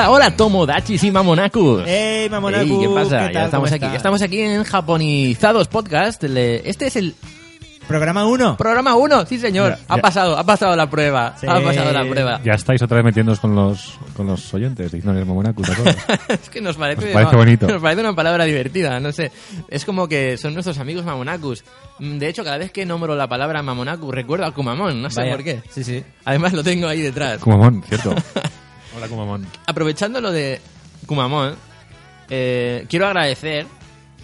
Hola, hola, Tomodachis y Mamonakus. ¡Ey, Mamonaku! Ey, ¿Qué pasa? ¿Qué ya estamos ¿Cómo aquí. Ya estamos aquí en Japonizados Podcast. Este es el Programa 1. programa 1, sí señor. Ya, ha ya. pasado, ha pasado la prueba. Sí. Ha pasado la prueba. Ya estáis otra vez metiéndoos con los, con los oyentes, diciéndoles Momonaku es que nos parece, Nos parece bonito. Nos parece una palabra divertida, no sé. Es como que son nuestros amigos Mamonakus. Mm, De hecho, cada vez que nombro la palabra Mamonaku recuerdo a Kumamon, no sé Vaya. por qué. Sí, sí. Además lo tengo ahí detrás. Kumamon, ¿cierto? Hola, Kumamon. Aprovechando lo de Kumamon, eh, quiero agradecer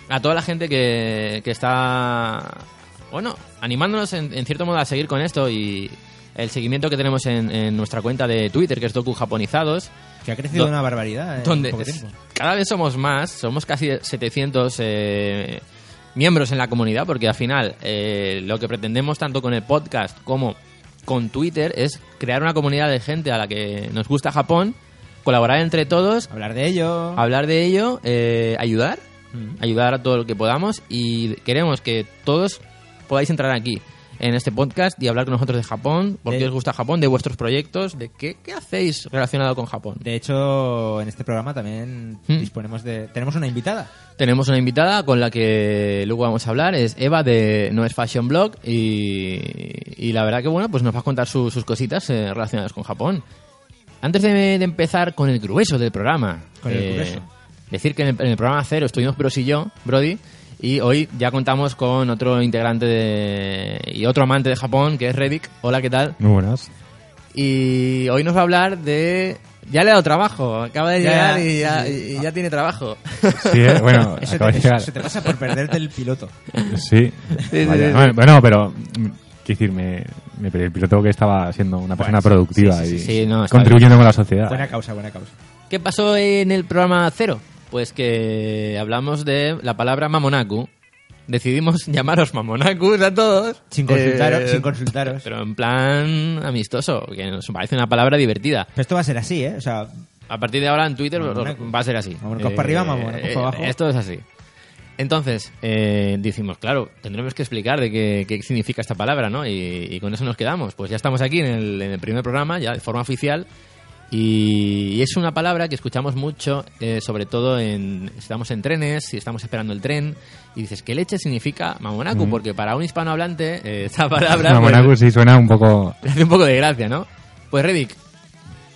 a toda la gente que, que está, bueno, animándonos en, en cierto modo a seguir con esto y el seguimiento que tenemos en, en nuestra cuenta de Twitter, que es Doku Japonizados, Que ha crecido Do- una barbaridad en donde poco es- tiempo. cada vez somos más, somos casi 700 eh, miembros en la comunidad, porque al final eh, lo que pretendemos tanto con el podcast como con Twitter es crear una comunidad de gente a la que nos gusta Japón, colaborar entre todos, Hablar de ello. hablar de ello, eh, ayudar, Mm. ayudar a todo lo que podamos y queremos que todos podáis entrar aquí en este podcast y hablar con nosotros de Japón, por qué De- os gusta Japón, de vuestros proyectos, de qué, qué hacéis relacionado con Japón. De hecho, en este programa también Mm. disponemos de... Tenemos una invitada. Tenemos una invitada con la que luego vamos a hablar, es Eva de No es Fashion Blog y, y la verdad que bueno, pues nos va a contar su- sus cositas eh, relacionadas con Japón. Antes de, de empezar con el grueso del programa, eh, Con el grueso. decir que en el, en el programa cero estuvimos Bros y yo, Brody, y hoy ya contamos con otro integrante de, y otro amante de Japón, que es Reddick. Hola, ¿qué tal? Muy buenas. Y hoy nos va a hablar de... Ya le ha dado trabajo, acaba de Ya, llegar y ya, sí, sí. y ya tiene trabajo. Sí, eh, bueno, Eso te, de llegar. eso te pasa por perderte el piloto. Sí. sí, Vaya. sí. Bueno, Bueno, pero, quiero decir, me, me perdí el piloto que estaba siendo una persona Bueno, productiva sí, sí, y sí, sí, no, está contribuyendo con la sociedad. Buena causa, buena causa. ¿Qué pasó en el programa cero? Pues que hablamos de la palabra mamonaku. Decidimos llamaros mamonakus a todos. Sin consultaros, Eh, sin consultaros. Pero en plan amistoso, que nos parece una palabra divertida. Pero esto va a ser así, ¿eh? O sea, A partir de ahora en Twitter Mamonaku. va a ser así. Eh, Mamonacos para arriba, mamonacos para abajo. Esto es así. Entonces, eh, decimos, claro, tendremos que explicar de qué, qué significa esta palabra, ¿no? Y, y con eso nos quedamos. Pues ya estamos aquí en el, en el primer programa, ya de forma oficial. Y, y es una palabra que escuchamos mucho, eh, sobre todo en, estamos en trenes, si estamos esperando el tren, y dices, ¿qué leche significa mamonaku? Porque para un hispanohablante, eh, esta palabra... pues, Momonaku sí suena un poco... le hace un poco de gracia, ¿no? Pues Reddick,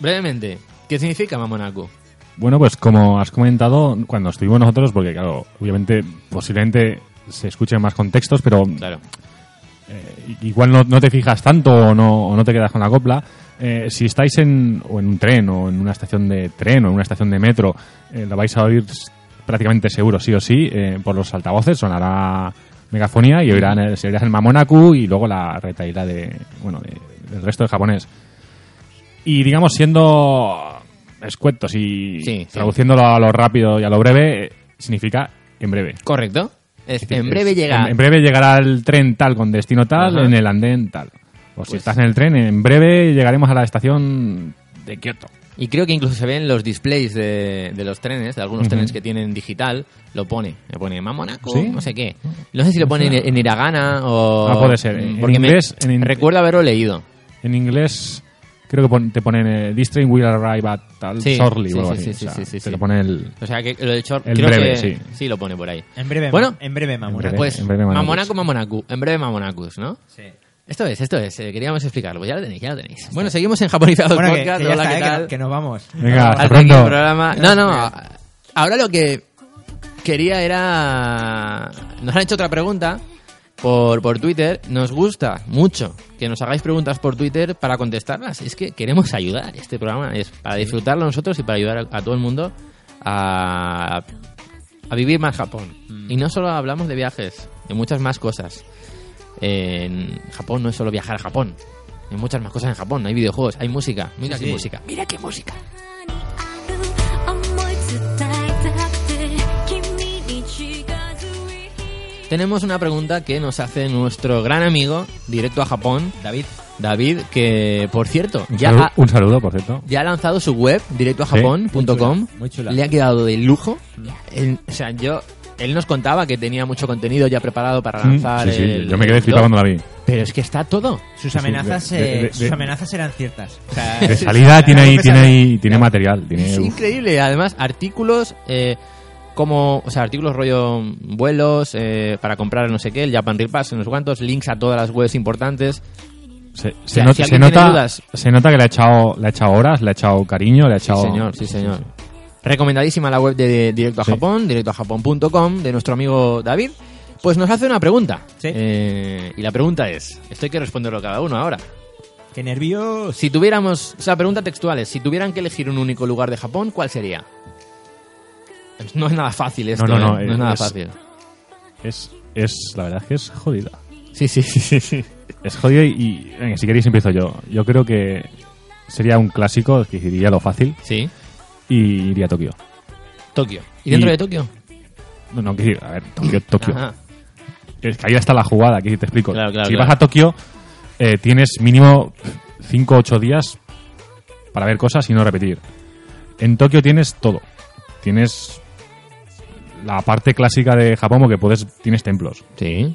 brevemente, ¿qué significa Mamonaku? Bueno, pues como has comentado, cuando estuvimos nosotros, porque claro, obviamente, posiblemente se escuchen más contextos, pero Claro. Eh, igual no, no te fijas tanto o no, o no te quedas con la copla. Eh, si estáis en, o en un tren o en una estación de tren o en una estación de metro, eh, lo vais a oír prácticamente seguro, sí o sí, eh, por los altavoces, sonará megafonía y oirán el, se oirá el Mamonaku y luego la retaíla de, bueno, de- del resto del japonés. Y digamos, siendo escuetos y Sí, sí. traduciéndolo a lo rápido y a lo breve, significa en breve. ¿Correcto? Es- en breve es- llega... En, en breve llegará el tren tal con destino tal Ajá. en el andén tal. O si Pues- estás en el tren, en breve llegaremos a la estación de Kioto. Y creo que incluso se ven los displays de, de los trenes, de algunos trenes que tienen digital, lo pone. Le pone Mamonaku, ¿Sí? no sé qué. No sé si lo pone en, en Hiragana o... Ah, puede ser. En Porque me- inglés, en in- recuerdo haberlo leído. En inglés creo que pon- te ponen eh, This train will arrive at tal Sí, shortly sí, o algo sí, así. sí, O sea, sí, sí, te sí. lo pone el... O sea, que lo de short, El creo breve, que sí. lo pone por ahí. en breve, Bueno, en breve, Mamonaku. breve. Pues en breve Mamonakus. Mamonaku, Mamonaku. En breve Mamonakus, ¿no? Sí. Esto es, esto es. eh, queríamos explicarlo. Pues ya lo tenéis, ya lo tenéis. Bueno, seguimos en Bueno, que, Podcast. que ya Hola, está, ¿qué eh, que tal? no- que nos vamos. Venga, hasta pronto. programa. No, no. Ahora lo que quería era. Nos han hecho otra pregunta por, por Twitter. Nos gusta mucho que nos hagáis preguntas por Twitter para contestarlas. Es que queremos ayudar. Este programa es para disfrutarlo nosotros y para ayudar a, a todo el mundo a, a vivir más Japón. Y no solo hablamos de viajes, de muchas más cosas. En Japón no es solo viajar a Japón. Hay muchas más cosas en Japón. Hay videojuegos, hay música. Mira Sí, qué sí. música. Mira qué música. Tenemos una pregunta que nos hace nuestro gran amigo, directo a Japón, David, David, que por cierto, Un, ya saludo, ha, un saludo, por cierto. ya ha lanzado su web, directoajapón.com. muy chula, muy chula. Le ha quedado de lujo. Él- o sea, yo, él nos contaba que tenía mucho contenido ya preparado para Mm, lanzar. sí, sí, el- yo me quedé flipado cuando la vi. Pero es que está todo. Sus Sí, sí, amenazas, de- de- de- sus amenazas eran ciertas. O sea, De salida tiene ahí, tiene ahí, tiene material. Tiene, Es uf. increíble. Además, artículos eh, como, o sea, artículos rollo vuelos eh, para comprar no sé qué, el Japan Rail Pass, no sé cuántos, links a todas las webs importantes. Se, se sea, nota, si se, alguien tiene nota, dudas- se nota que le ha echado, le ha echado horas, le ha echado cariño, le ha Sí, echado. señor, sí, señor. Recomendadísima la web de Directo a Sí. Japón, directoajapón.com, de nuestro amigo David. Pues nos hace una pregunta. Sí. Eh, y la pregunta es, esto hay que responderlo cada uno ahora. Qué nervios. Si tuviéramos, o sea, pregunta textual es, si tuvieran que elegir un único lugar de Japón, ¿cuál sería? No es nada fácil esto, No, no, no, ¿eh? no es nada es- fácil. Es, es, la verdad es que es jodida. Sí, sí, sí, sí. Es jodida y, venga, si queréis empiezo yo. Yo creo que sería un clásico, que iría lo fácil, Sí, y iría a Tokio. Tokio. ¿Y dentro Y- de Tokio? No, no, a ver, Tokio, Tokio. Ajá. Es que ahí está la jugada, aquí te explico. Claro, claro, si claro. vas a Tokio, eh, tienes mínimo 5 o 8 días para ver cosas y no repetir. En Tokio tienes todo. Tienes la parte clásica de Japón, porque puedes, tienes templos. Sí.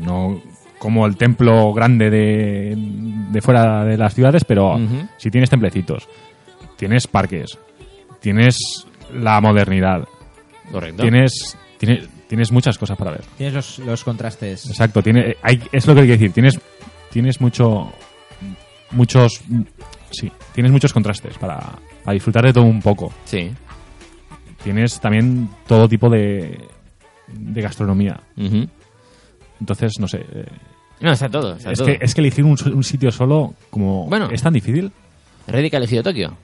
No como el templo grande de, de fuera de las ciudades, pero si tienes templecitos. Tienes parques. Tienes la modernidad. Correcto. Tienes, tienes, tienes muchas cosas para ver. Tienes los, los contrastes. Exacto, tiene, hay, es lo que hay que decir. Tienes, tienes mucho, muchos, sí, tienes muchos contrastes para, para disfrutar de todo un poco. Sí. Tienes también todo tipo de, de gastronomía. Entonces, no sé. eh, No, está todo. Está es, todo. que, es que elegir un, un sitio solo, como Bueno. es tan difícil. Reddick ha elegido Tokio.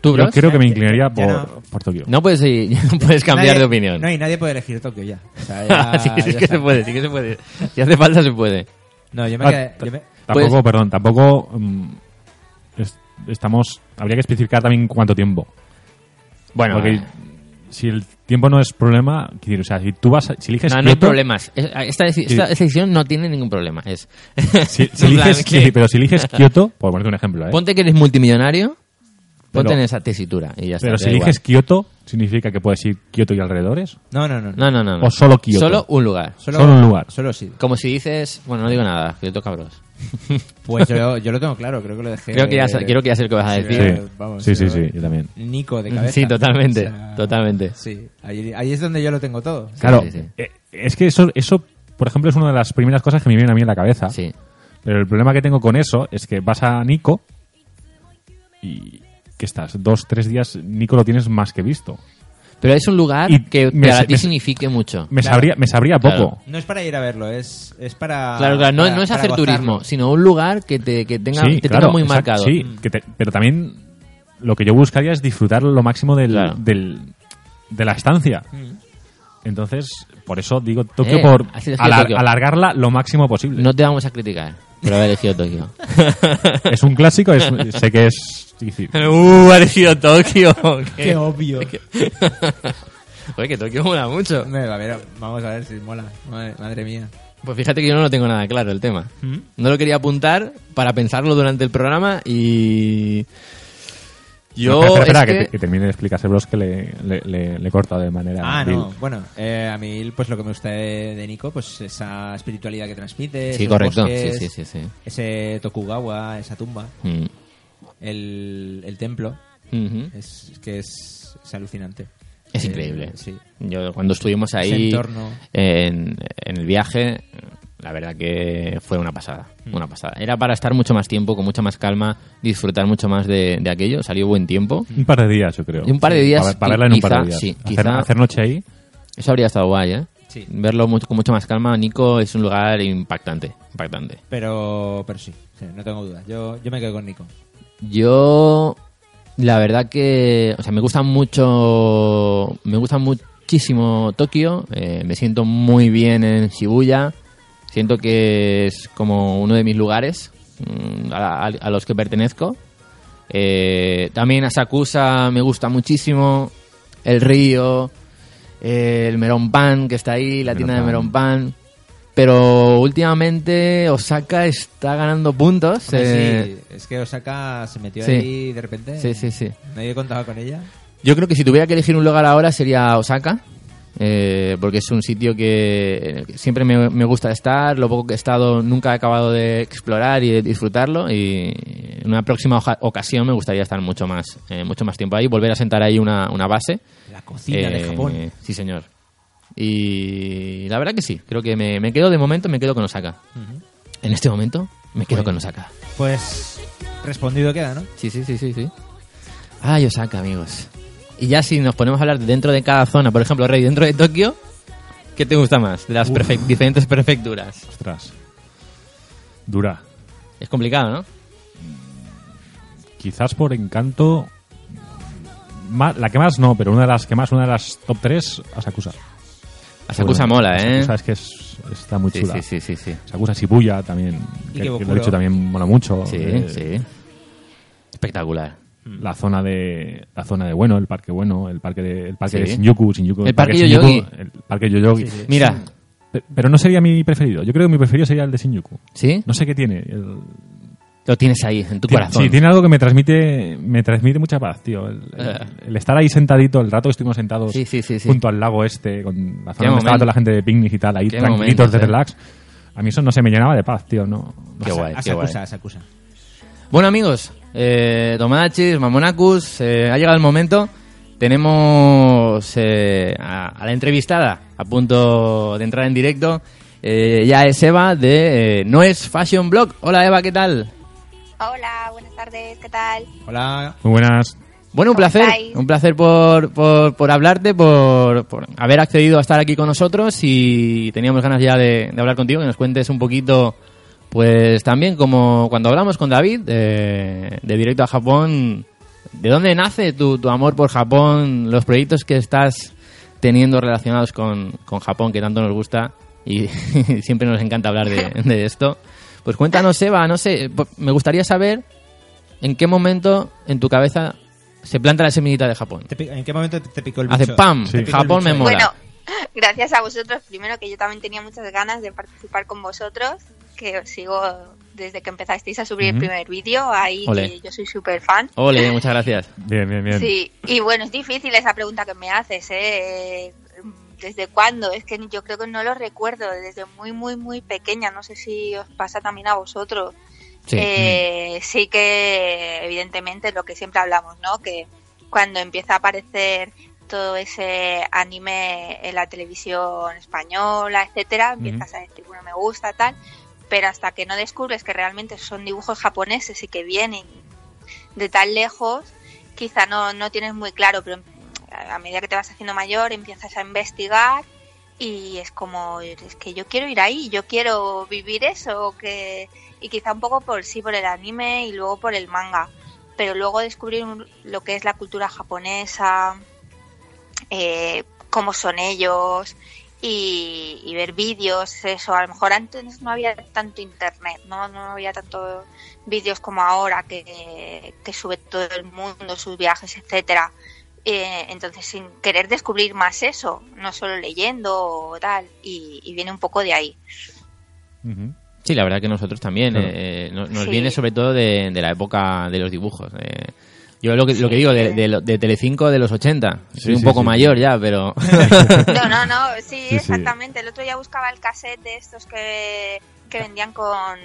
¿Tú, Yo Bros? creo que me inclinaría ya por, no. por Tokio. No puedes, ir- no puedes cambiar Nadie- de opinión. No, y nadie puede elegir Tokio ya. O sea, ya- sí, sí ya que está. se puede, sí que se puede. Si hace falta, se puede. No, yo me Ah, quedé- yo me- Tampoco, Pues- perdón, tampoco mm, es- estamos. Habría que especificar también cuánto tiempo. Bueno, Porque eh, si el tiempo no es problema, o sea, si tú vas, a- si eliges no, no hay problemas. Es- Esta, deci- esta decisión no tiene ningún problema. Es, si, si eliges, que- pero si eliges Kioto, por ponerte un ejemplo, ¿eh? Ponte que eres multimillonario, ponte Pero- en esa tesitura y ya está. pero si eliges Kioto, significa que puedes ir Kioto y alrededores, No, no, no. no. No, no, o solo Kioto. Solo un lugar. Solo un lugar. Solo sí. Como si dices, bueno, no digo nada, que toca bros. Pues yo, yo lo tengo claro, creo que lo dejé. Creo que ya, sa- creo que ya sé lo que vas a Sí, decir. Sí, vamos, sí, sí, sí, sí, yo también. Nico de cabeza. Sí, totalmente, O sea, totalmente. Sí, ahí, ahí es donde yo lo tengo todo. Claro, sí, sí. eh, es que eso, eso, por ejemplo, es una de las primeras cosas que me vienen a mí en la cabeza. Sí. Pero el problema que tengo con eso es que vas a Nico y que estás dos, tres días, Nico lo tienes más que visto. Pero es un lugar Y que me para ti me- signifique mucho. Me Claro. sabría, me sabría Claro. poco. No es para ir a verlo, es, es para. Claro, claro, no, para- no es hacer gozarlo. turismo, sino un lugar que te, que tenga, Sí, te claro, tenga muy exacto, marcado. Sí, que te- pero también lo que yo buscaría es disfrutar lo máximo del, Claro. del- de la estancia. Entonces, por eso digo Tokio Eh, por alar- Tokio. alargarla lo máximo posible. No te vamos a criticar por haber elegido Tokio. Es un clásico, es- sé que es difícil. ¡Uh, ha elegido Tokio! Qué obvio. Oye, que Tokio mola mucho. Me- a ver, vamos a ver si mola. Madre, madre mía. Pues fíjate que yo no lo tengo nada claro el tema. No lo quería apuntar para pensarlo durante el programa y... Yo... No, espera, espera, es que, que- que termine de explicarse Bros que le, le, le- cortado de manera Ah, vil. no. Bueno, eh, a mí, pues lo que me gusta de, de Nico, pues esa espiritualidad que transmite. Sí, correcto. Sí, bosques, sí, sí, sí. Ese Tokugawa, esa tumba, Mm. el, el templo. Es, es que es, es alucinante. Es Eh, increíble. Sí. Yo cuando estuvimos ahí en el viaje, la verdad que fue una pasada, Mm. una pasada. Era para estar mucho más tiempo, con mucha más calma, disfrutar mucho más de, de aquello. Salió buen tiempo. Un par de días, yo creo. Y un par de días, Para, para verla en un par de días. sí, hacer, quizá- hacer noche ahí. Eso habría estado guay, ¿eh? Sí. Verlo mucho- con mucho más calma. Nico es un lugar impactante, impactante. Pero, pero sí, sí, no tengo dudas. Yo, yo me quedo con Nico. Yo, la verdad que, o sea, me gusta mucho, me gusta muchísimo Tokio. eh, me siento muy bien en Shibuya. Siento que es como uno de mis lugares mm, a, a- a los que pertenezco. Eh, también Asakusa me gusta muchísimo. El río, eh, el Melon Pan que está ahí, la tienda de Melon Pan. Pero últimamente Osaka está ganando puntos. Hombre, eh, sí, es que Osaka se metió sí. ahí de repente. Sí, sí, sí. Nadie contaba con ella. Yo creo que si tuviera que elegir un lugar ahora sería Osaka. Eh, porque es un sitio que siempre me, me gusta estar, lo poco que he estado nunca he acabado de explorar y de disfrutarlo y en una próxima ocasión me gustaría estar mucho más, eh, mucho más tiempo ahí, volver a sentar ahí una, una base. La cocina de Eh, Japón. Sí, señor. Y la verdad que sí, creo que me, me quedo de momento, me quedo con Osaka. En este momento me quedo Bueno. con Osaka. Pues respondido queda, ¿no? Sí, sí, sí, sí, sí. Ay, Osaka, amigos. Y ya si nos ponemos a hablar dentro de cada zona, por ejemplo, Rey, dentro de Tokio, ¿qué te gusta más? De las diferentes prefecturas. Ostras. Dura. Es complicado, ¿no? Quizás por encanto. la que más no, pero una de las que más, una de las top 3, Asakusa. Asakusa Bueno, mola, ¿eh? Asakusa es que es- está muy Sí, chula. sí, sí, sí, sí. Asakusa Shibuya también, Y que, que lo he dicho también mola mucho. Sí, Eh, sí. Espectacular. La zona de la zona de bueno, el parque bueno, el parque de el parque Sí. de Shinjuku, Shinjuku, El parque Yoyogi. el parque Yoyogi. Mira, Pe- Pero no sería mi preferido. Yo creo que mi preferido sería el de Shinjuku. ¿sí? No sé qué tiene. el- Lo tienes ahí, en tu Tiene- corazón. Sí, tiene algo que me transmite, me transmite mucha paz, tío. El, el- Eh. el estar ahí sentadito, el rato que estuvimos sentados Sí, sí, sí, sí. junto al lago este, con la zona donde estaba momento. toda la gente de picnic y tal, ahí tranquilitos momentos, de eh. relax. A mí eso no se me llenaba de paz, tío. No, no Qué sé. guay, qué guay. Asakusa, Asakusa. Bueno amigos, eh, Tomodachis, Mamonacus, eh, ha llegado el momento. Tenemos eh, a, a la entrevistada a punto de entrar en directo. Eh, ya es Eva de eh, No es Fashion Blog. Hola Eva, ¿qué tal? Hola, buenas tardes, ¿qué tal? Hola. Muy buenas. Bueno, un ¿Cómo placer, estáis? un placer por, por, por hablarte, por, por haber accedido a estar aquí con nosotros y teníamos ganas ya de, de hablar contigo, que nos cuentes un poquito, pues también como cuando hablamos con David de, de Directo a Japón, ¿de dónde nace tu, tu amor por Japón, los proyectos que estás teniendo relacionados con, con Japón que tanto nos gusta y siempre nos encanta hablar de, de esto? Pues cuéntanos, Eva, no sé, me gustaría saber en qué momento en tu cabeza se planta la semillita de Japón. ¿En qué momento te, picó el Hace bicho? pam, Sí. Picó el Japón me mola. Bueno, gracias a vosotros, primero que yo también tenía muchas ganas de participar con vosotros, que os sigo desde que empezasteis a subir el primer vídeo, ahí que yo soy súper fan. Ole, muchas gracias. Bien, bien, bien. Sí, y bueno, es difícil esa pregunta que me haces, ¿eh? ¿Desde cuándo? Es que yo creo que no lo recuerdo, desde muy, muy, muy pequeña, no sé si os pasa también a vosotros. Sí. Eh, sí que evidentemente lo que siempre hablamos, ¿no? Que cuando empieza a aparecer todo ese anime en la televisión española, etcétera, empiezas a decir, bueno, me gusta tal, pero hasta que no descubres que realmente son dibujos japoneses y que vienen de tan lejos, quizá no, no tienes muy claro, pero a medida que te vas haciendo mayor empiezas a investigar y es como, es que yo quiero ir ahí, yo quiero vivir eso, que y quizá un poco por sí por el anime y luego por el manga, pero luego descubrir lo que es la cultura japonesa, eh, cómo son ellos y, y ver vídeos, eso, a lo mejor antes no había tanto internet, no, no había tanto vídeos como ahora que, que sube todo el mundo, sus viajes, etcétera. Eh, entonces, sin querer descubrir más eso, no solo leyendo o tal, y, y viene un poco de ahí. Sí, la verdad que nosotros también. Claro. eh, no- nos Sí. viene sobre todo de, de la época de los dibujos. eh. Yo lo que, lo que digo, de, de, lo- de Telecinco de los 80. Soy Sí, un sí, poco sí. mayor ya, pero... No, no, no, sí, Sí, sí. exactamente. El otro día buscaba el cassette de estos que, que vendían con,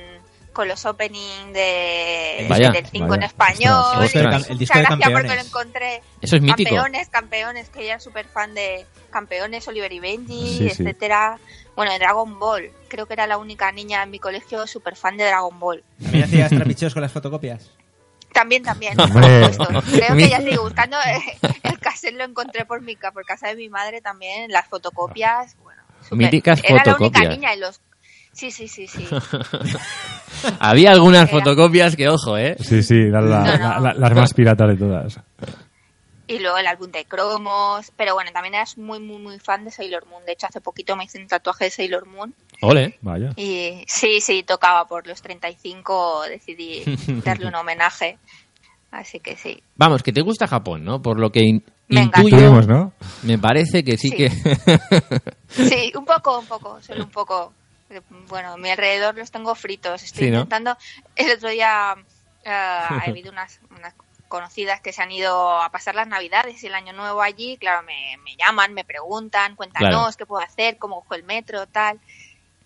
con los opening de, Vaya, del 5 en español. Ostras, El disco de gracia porque campeones. lo encontré. Eso es mítico. Campeones, campeones, que ella es súper fan de campeones, Oliver y Benji, Sí, sí. etcétera. Bueno, de Dragon Ball. Creo que era la única niña en mi colegio súper fan de Dragon Ball. ¿También hacías trapicheos con las fotocopias? También, también. por. Creo que ya sigo buscando. El cassette lo encontré por mi ca- por casa de mi madre también. Las fotocopias. Bueno, Míticas Era la única fotocopias. niña en los. Sí, sí, sí, sí. Había algunas Era- fotocopias que, ojo, ¿eh? Sí, sí, la- la- No, no. la- la- las más piratas de todas. Y luego el álbum de cromos. Pero bueno, también eras muy, muy, muy fan de Sailor Moon. De hecho, hace poquito me hice un tatuaje de Sailor Moon. Ole. Vaya. Y sí, sí, tocaba por los 35. Decidí darle un homenaje. Así que sí. Vamos, que te gusta Japón, ¿no? Por lo que in- Me intuyo, Tuvimos, ¿no? me parece que sí, Sí. que... Sí, un poco, un poco, solo un poco. Bueno, a mi alrededor los tengo fritos. Estoy Sí, ¿no? intentando. El otro día eh, ha habido unas, unas conocidas que se han ido a pasar las navidades y el año nuevo allí, claro, me, me llaman, me preguntan, cuéntanos Claro. qué puedo hacer, cómo cojo el metro, tal.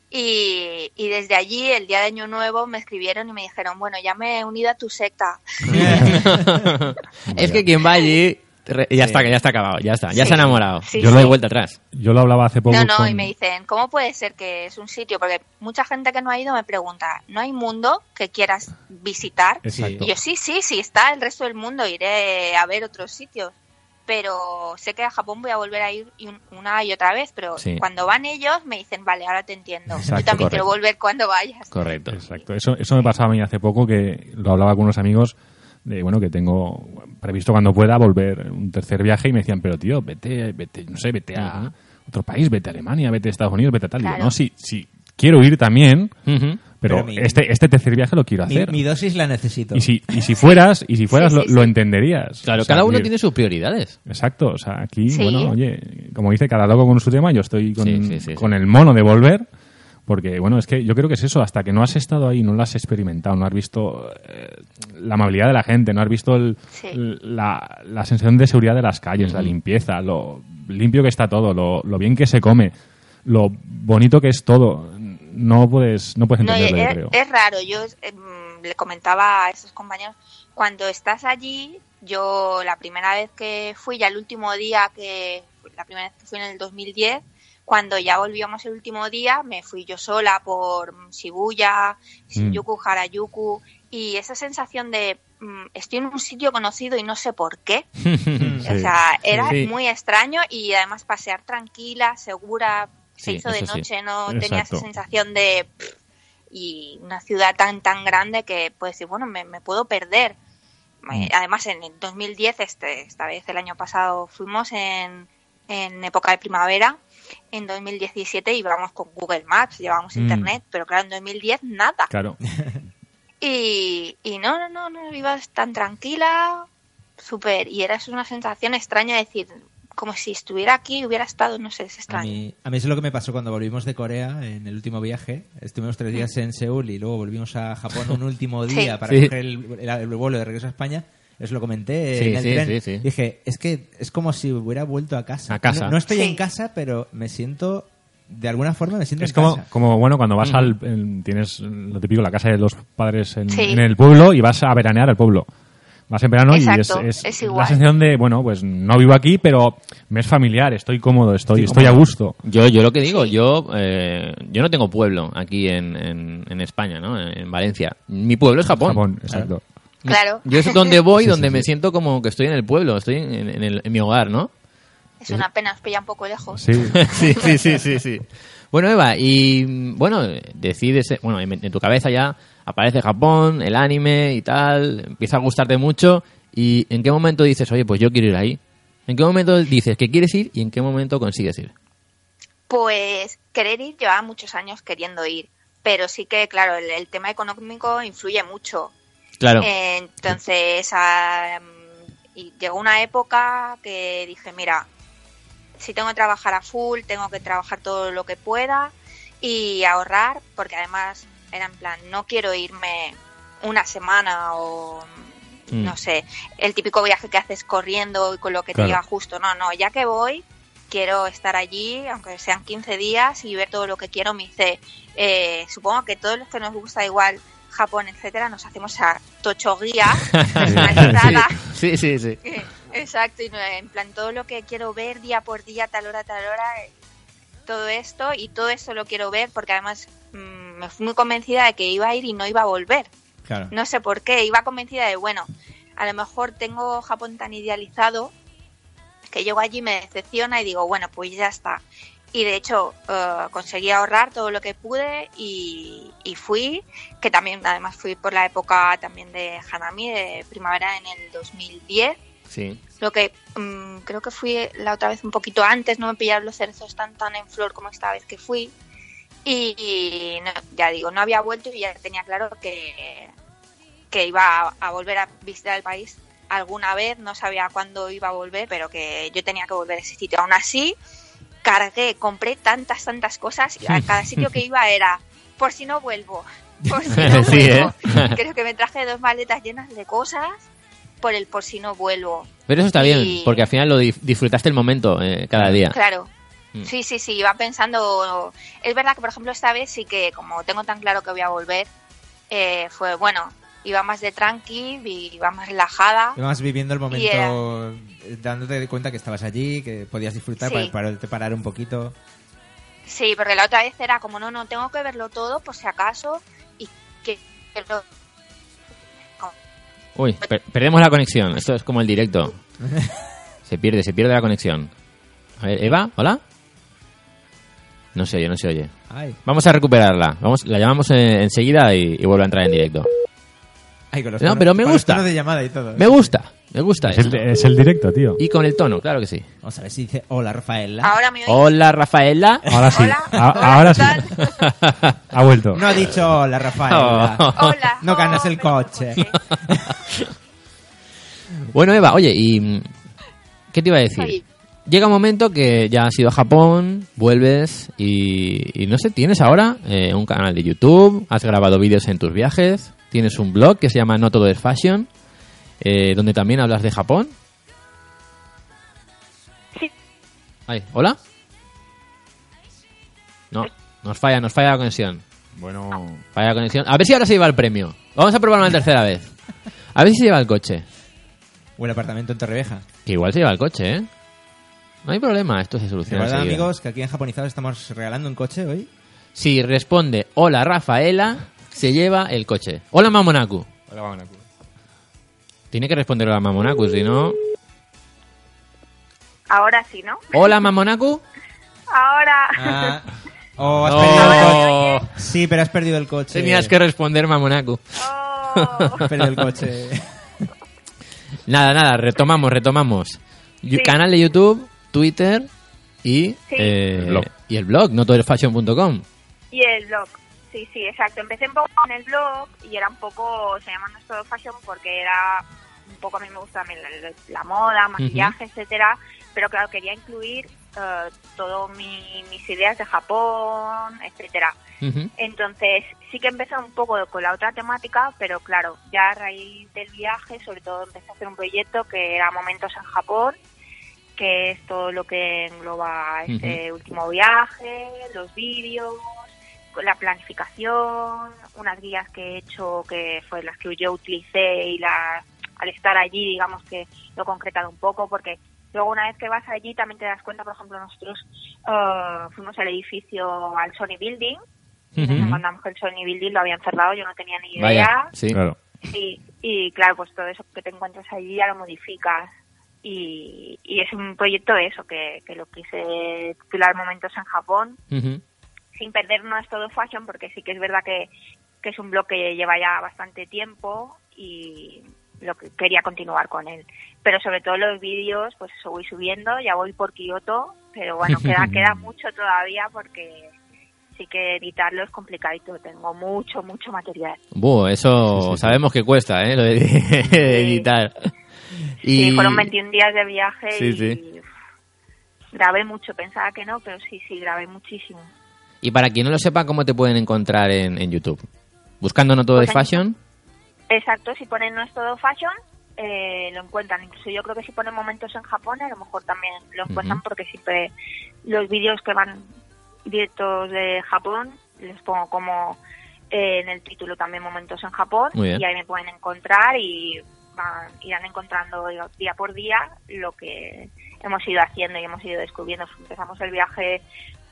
Y, y desde allí, el día de Año Nuevo, me escribieron y me dijeron, bueno, ya me he unido a tu secta. es que quien va allí re- ya está, ya está acabado, ya está, ya Sí. se ha enamorado. Sí, Yo no hay sí. vuelta atrás. Yo lo hablaba hace poco No, no, con- y me dicen, ¿cómo puede ser que es un sitio? Porque mucha gente que no ha ido me pregunta, ¿no hay mundo que quieras visitar? Exacto. Y yo sí, sí, sí está el resto del mundo, iré a ver otros sitios. Pero sé que a Japón voy a volver a ir y un- una y otra vez, pero Sí. cuando van ellos me dicen, vale, ahora te entiendo. Exacto, yo también quiero volver cuando vayas. Correcto. Exacto. Eso, eso me pasaba a mí hace poco que lo hablaba con unos amigos de bueno que tengo previsto cuando pueda volver un tercer viaje y me decían pero tío vete vete no sé vete a otro país vete a Alemania vete a Estados Unidos vete a tal Claro. no sí sí quiero ir también. Pero, Pero mi- este este tercer viaje lo quiero hacer mi dosis la necesito. y si y si fueras y si fueras Sí, lo, sí, lo sí. entenderías Claro, O sea, cada uno tiene sus prioridades. Exacto, o sea, aquí, Sí. bueno, oye, como dice cada loco con su tema, yo estoy con, Sí, sí, sí, con sí. el mono de volver, porque, bueno, es que yo creo que es eso, hasta que no has estado ahí, no lo has experimentado, no has visto eh, la amabilidad de la gente, no has visto el- Sí. la, la sensación de seguridad de las calles, la limpieza, lo limpio que está todo, lo, lo bien que se come, lo bonito que es todo, no puedes, no puedes No, entenderlo, yo es, creo. es raro. Yo em, le comentaba a esos compañeros, cuando estás allí, yo la primera vez que fui, ya el último día que, la primera vez que fui en el 2010, cuando ya volvíamos el último día, me fui yo sola por Shibuya, Shinjuku, Harajuku, y esa sensación de mm, estoy en un sitio conocido y no sé por qué. O sea, era Sí. muy extraño y además pasear tranquila, segura, se Sí, hizo de sí. noche, no tenía esa sensación de y una ciudad tan tan grande que puedes decir, bueno, me, me puedo perder. Eh, Además, en el 2010, este, esta vez el año pasado fuimos en, en época de primavera. En 2017 íbamos con Google Maps, llevábamos Mm. internet, pero claro, en 2010 nada. Claro, Y, y no, no, no, no, ibas tan tranquila, súper, y era una sensación extraña de decir, como si estuviera aquí y hubiera estado, no sé, es A extraño. mí, a mí es lo que me pasó cuando volvimos de Corea en el último viaje. Estuvimos tres días en Seúl y luego volvimos a Japón un último Sí. día para Sí. coger el, el- el vuelo de regreso a España. Os lo comenté Sí, en el sí, tren. sí, sí. Dije, es que es como si hubiera vuelto a casa. A casa. No, no estoy Sí. en casa, pero me siento, de alguna forma me siento Es en como, casa. como bueno, cuando vas al. en- tienes lo típico, la casa de los padres en, Sí. en el pueblo y vas a veranear al pueblo. Vas en verano Exacto, y es, es, es la igual. sensación de, bueno, pues no vivo aquí, pero me es familiar, estoy cómodo, estoy, Estoy estoy a gusto. Yo, yo lo que digo, yo, eh, yo no tengo pueblo aquí en, en, en España, ¿no? En Valencia. Mi pueblo es Japón. Japón, exacto. Claro, Yo es donde voy, Sí, sí, donde sí. me siento como que estoy en el pueblo, estoy en, en el- en mi hogar, ¿no? es una pena, os pilla un poco lejos. Sí. sí, sí, sí, sí, sí. Bueno, Eva, y bueno, decides, eh, bueno, en, en tu cabeza ya aparece Japón, el anime y tal, empieza a gustarte mucho, y ¿en qué momento dices, oye, pues yo quiero ir ahí? ¿En qué momento dices que quieres ir y en qué momento consigues ir? Pues querer ir llevaba muchos años queriendo ir, pero sí que, claro, el, el tema económico influye mucho. Claro. Eh, Entonces, mm, y llegó una época que dije, mira, si tengo que trabajar a full, tengo que trabajar todo lo que pueda y ahorrar, porque además era en plan, no quiero irme una semana o Mm. no sé, el típico viaje que haces corriendo y con lo que Claro. te llega justo. No, no, ya que voy, quiero estar allí, aunque sean 15 días y ver todo lo que quiero. Me dice, eh, supongo que todos los que nos gusta igual Japón, etcétera, nos hacemos a Tocho Guía personalizada. sí, sí, sí. Exacto, y no, en plan todo lo que quiero ver día por día, tal hora, tal hora, eh, todo esto y todo esto lo quiero ver porque además mm, me fui muy convencida de que iba a ir y no iba a volver. Claro. No sé por qué, iba convencida de, bueno, a lo mejor tengo Japón tan idealizado que llego allí, me decepciona y digo, bueno, pues ya está. Y de hecho eh, conseguí ahorrar todo lo que pude y, y fui, que también además fui por la época también de Hanami, de primavera en el 2010. Sí. Lo que mm, creo que fui la otra vez un poquito antes, no me pillaron los cerezos tan tan en flor como esta vez que fui. Y, y no- ya digo, no había vuelto y ya tenía claro que, que iba a, a volver a visitar el país alguna vez, no sabía cuándo iba a volver, pero que yo tenía que volver a ese sitio. Aún así, cargué, compré tantas, tantas cosas y a cada sitio que iba era, por si no vuelvo, por si no Sí, vuelvo. ¿eh? Creo que me traje dos maletas llenas de cosas por el por si no vuelvo. Pero eso está bien, porque al final lo disfrutaste el momento eh, cada día. Claro. Mm. Sí, sí, sí, iba pensando. Es verdad que, por ejemplo, esta vez sí que, como tengo tan claro que voy a volver, eh, fue bueno, iba más de tranqui, iba más relajada. Ibas viviendo el momento, Yeah. eh, dándote cuenta que estabas allí, que podías disfrutar Sí. para, para te parar un poquito. Sí, porque la otra vez era como, no, no, tengo que verlo todo por si acaso y que, que lo- Uy, per- perdemos la conexión. Esto es como el directo. Se pierde, se pierde la conexión. A ver, Eva, ¿hola? No se oye, no se oye. Ay, Vamos a recuperarla. Vamos, la llamamos eh, enseguida y, y vuelve a entrar en directo. Ay, con los No, tonos- pero me con gusta. de llamada y todo. Me gusta, me gusta Es el, es el directo, tío. Y con el tono, claro que sí. Vamos a ver si dice hola Rafaela. Ahora me oís. Hola, Rafaela. Ahora sí. Hola, A- ahora ¿qué sí. ha vuelto. No ha dicho hola Rafaela. Oh. Hola. No ganas oh, el coche. Bueno, Eva, oye, ¿y mm, qué te iba a decir? Sí. Llega un momento que ya has ido a Japón, vuelves y, y no sé, tienes ahora eh, un canal de YouTube, has grabado vídeos en tus viajes, tienes un blog que se llama No Todo es Fashion, eh, donde también hablas de Japón. Sí. Ay, ¿Hola? No, nos falla, nos falla la conexión. Bueno, Falla la conexión. A ver si ahora se lleva el premio. Vamos a probarlo una tercera vez. A ver si se lleva el coche. O el apartamento en Torrevieja. Que igual se lleva el coche, ¿eh? No hay problema, esto se soluciona. Recuerda, amigos, que aquí en Japonizados estamos regalando un coche hoy. Si responde hola Rafaela, se lleva el coche. Hola Mamonaku. Tiene que responder hola Mamonaku, si no. Ahora sí, ¿no? Hola Mamonaku. Ahora. Ah, oh, has No. perdido el coche. Sí, pero has perdido el coche. Tenías que responder Mamonaku. Oh. Has perdido el coche. Nada, nada, retomamos, retomamos. Sí. Canal de YouTube, Twitter y, Sí. eh, El blog. y el blog, notoderfashion.com. Y el blog. Sí, sí, exacto. Empecé un poco con el blog y era un poco, se llama Nuestro Fashion porque era un poco, a mí me gusta también la, la moda, maquillaje, etcétera, pero claro, quería incluir eh, todo mi- mis ideas de Japón, etcétera. Entonces, sí que empecé un poco con la otra temática, pero claro, ya a raíz del viaje, sobre todo empecé a hacer un proyecto que era Momentos en Japón, que es todo lo que engloba este último viaje, los vídeos, la planificación, unas guías que he hecho que fue las que yo utilicé y la, al estar allí, digamos que lo he concretado un poco, porque luego una vez que vas allí también te das cuenta, por ejemplo, nosotros eh, fuimos al edificio, al Sony Building, y nos Ujú. encontramos que el Sony Building lo habían cerrado, yo no tenía ni idea. Vaya, sí. claro. Sí, y claro, pues todo eso que te encuentras allí ya lo modificas. Y, y es un proyecto eso, que, que lo quise titular Momentos en Japón. Sin perder no es todo fashion, porque sí que es verdad que, que es un blog que lleva ya bastante tiempo y lo que quería continuar con él. Pero sobre todo los vídeos, pues eso voy subiendo, ya voy por Kioto, pero bueno, queda, queda mucho todavía porque sí que editarlo es complicadito, tengo mucho, mucho material. Buh, eso sabemos que cuesta, ¿eh? Lo de editar. Sí, Y- fueron 21 días de viaje Sí, y sí. uf, grabé mucho, pensaba que no, pero sí, sí, grabé muchísimo. Y para quien no lo sepa, ¿cómo te pueden encontrar en, en YouTube? Buscando No Todo Pues es en- Fashion. Exacto, si ponen No es todo fashion, eh, lo encuentran. Incluso yo creo que si ponen momentos en Japón, a lo mejor también lo encuentran porque siempre los vídeos que van directos de Japón les pongo como eh, en el título también momentos en Japón y ahí me pueden encontrar y van, irán encontrando día por día lo que hemos ido haciendo y hemos ido descubriendo. Empezamos el viaje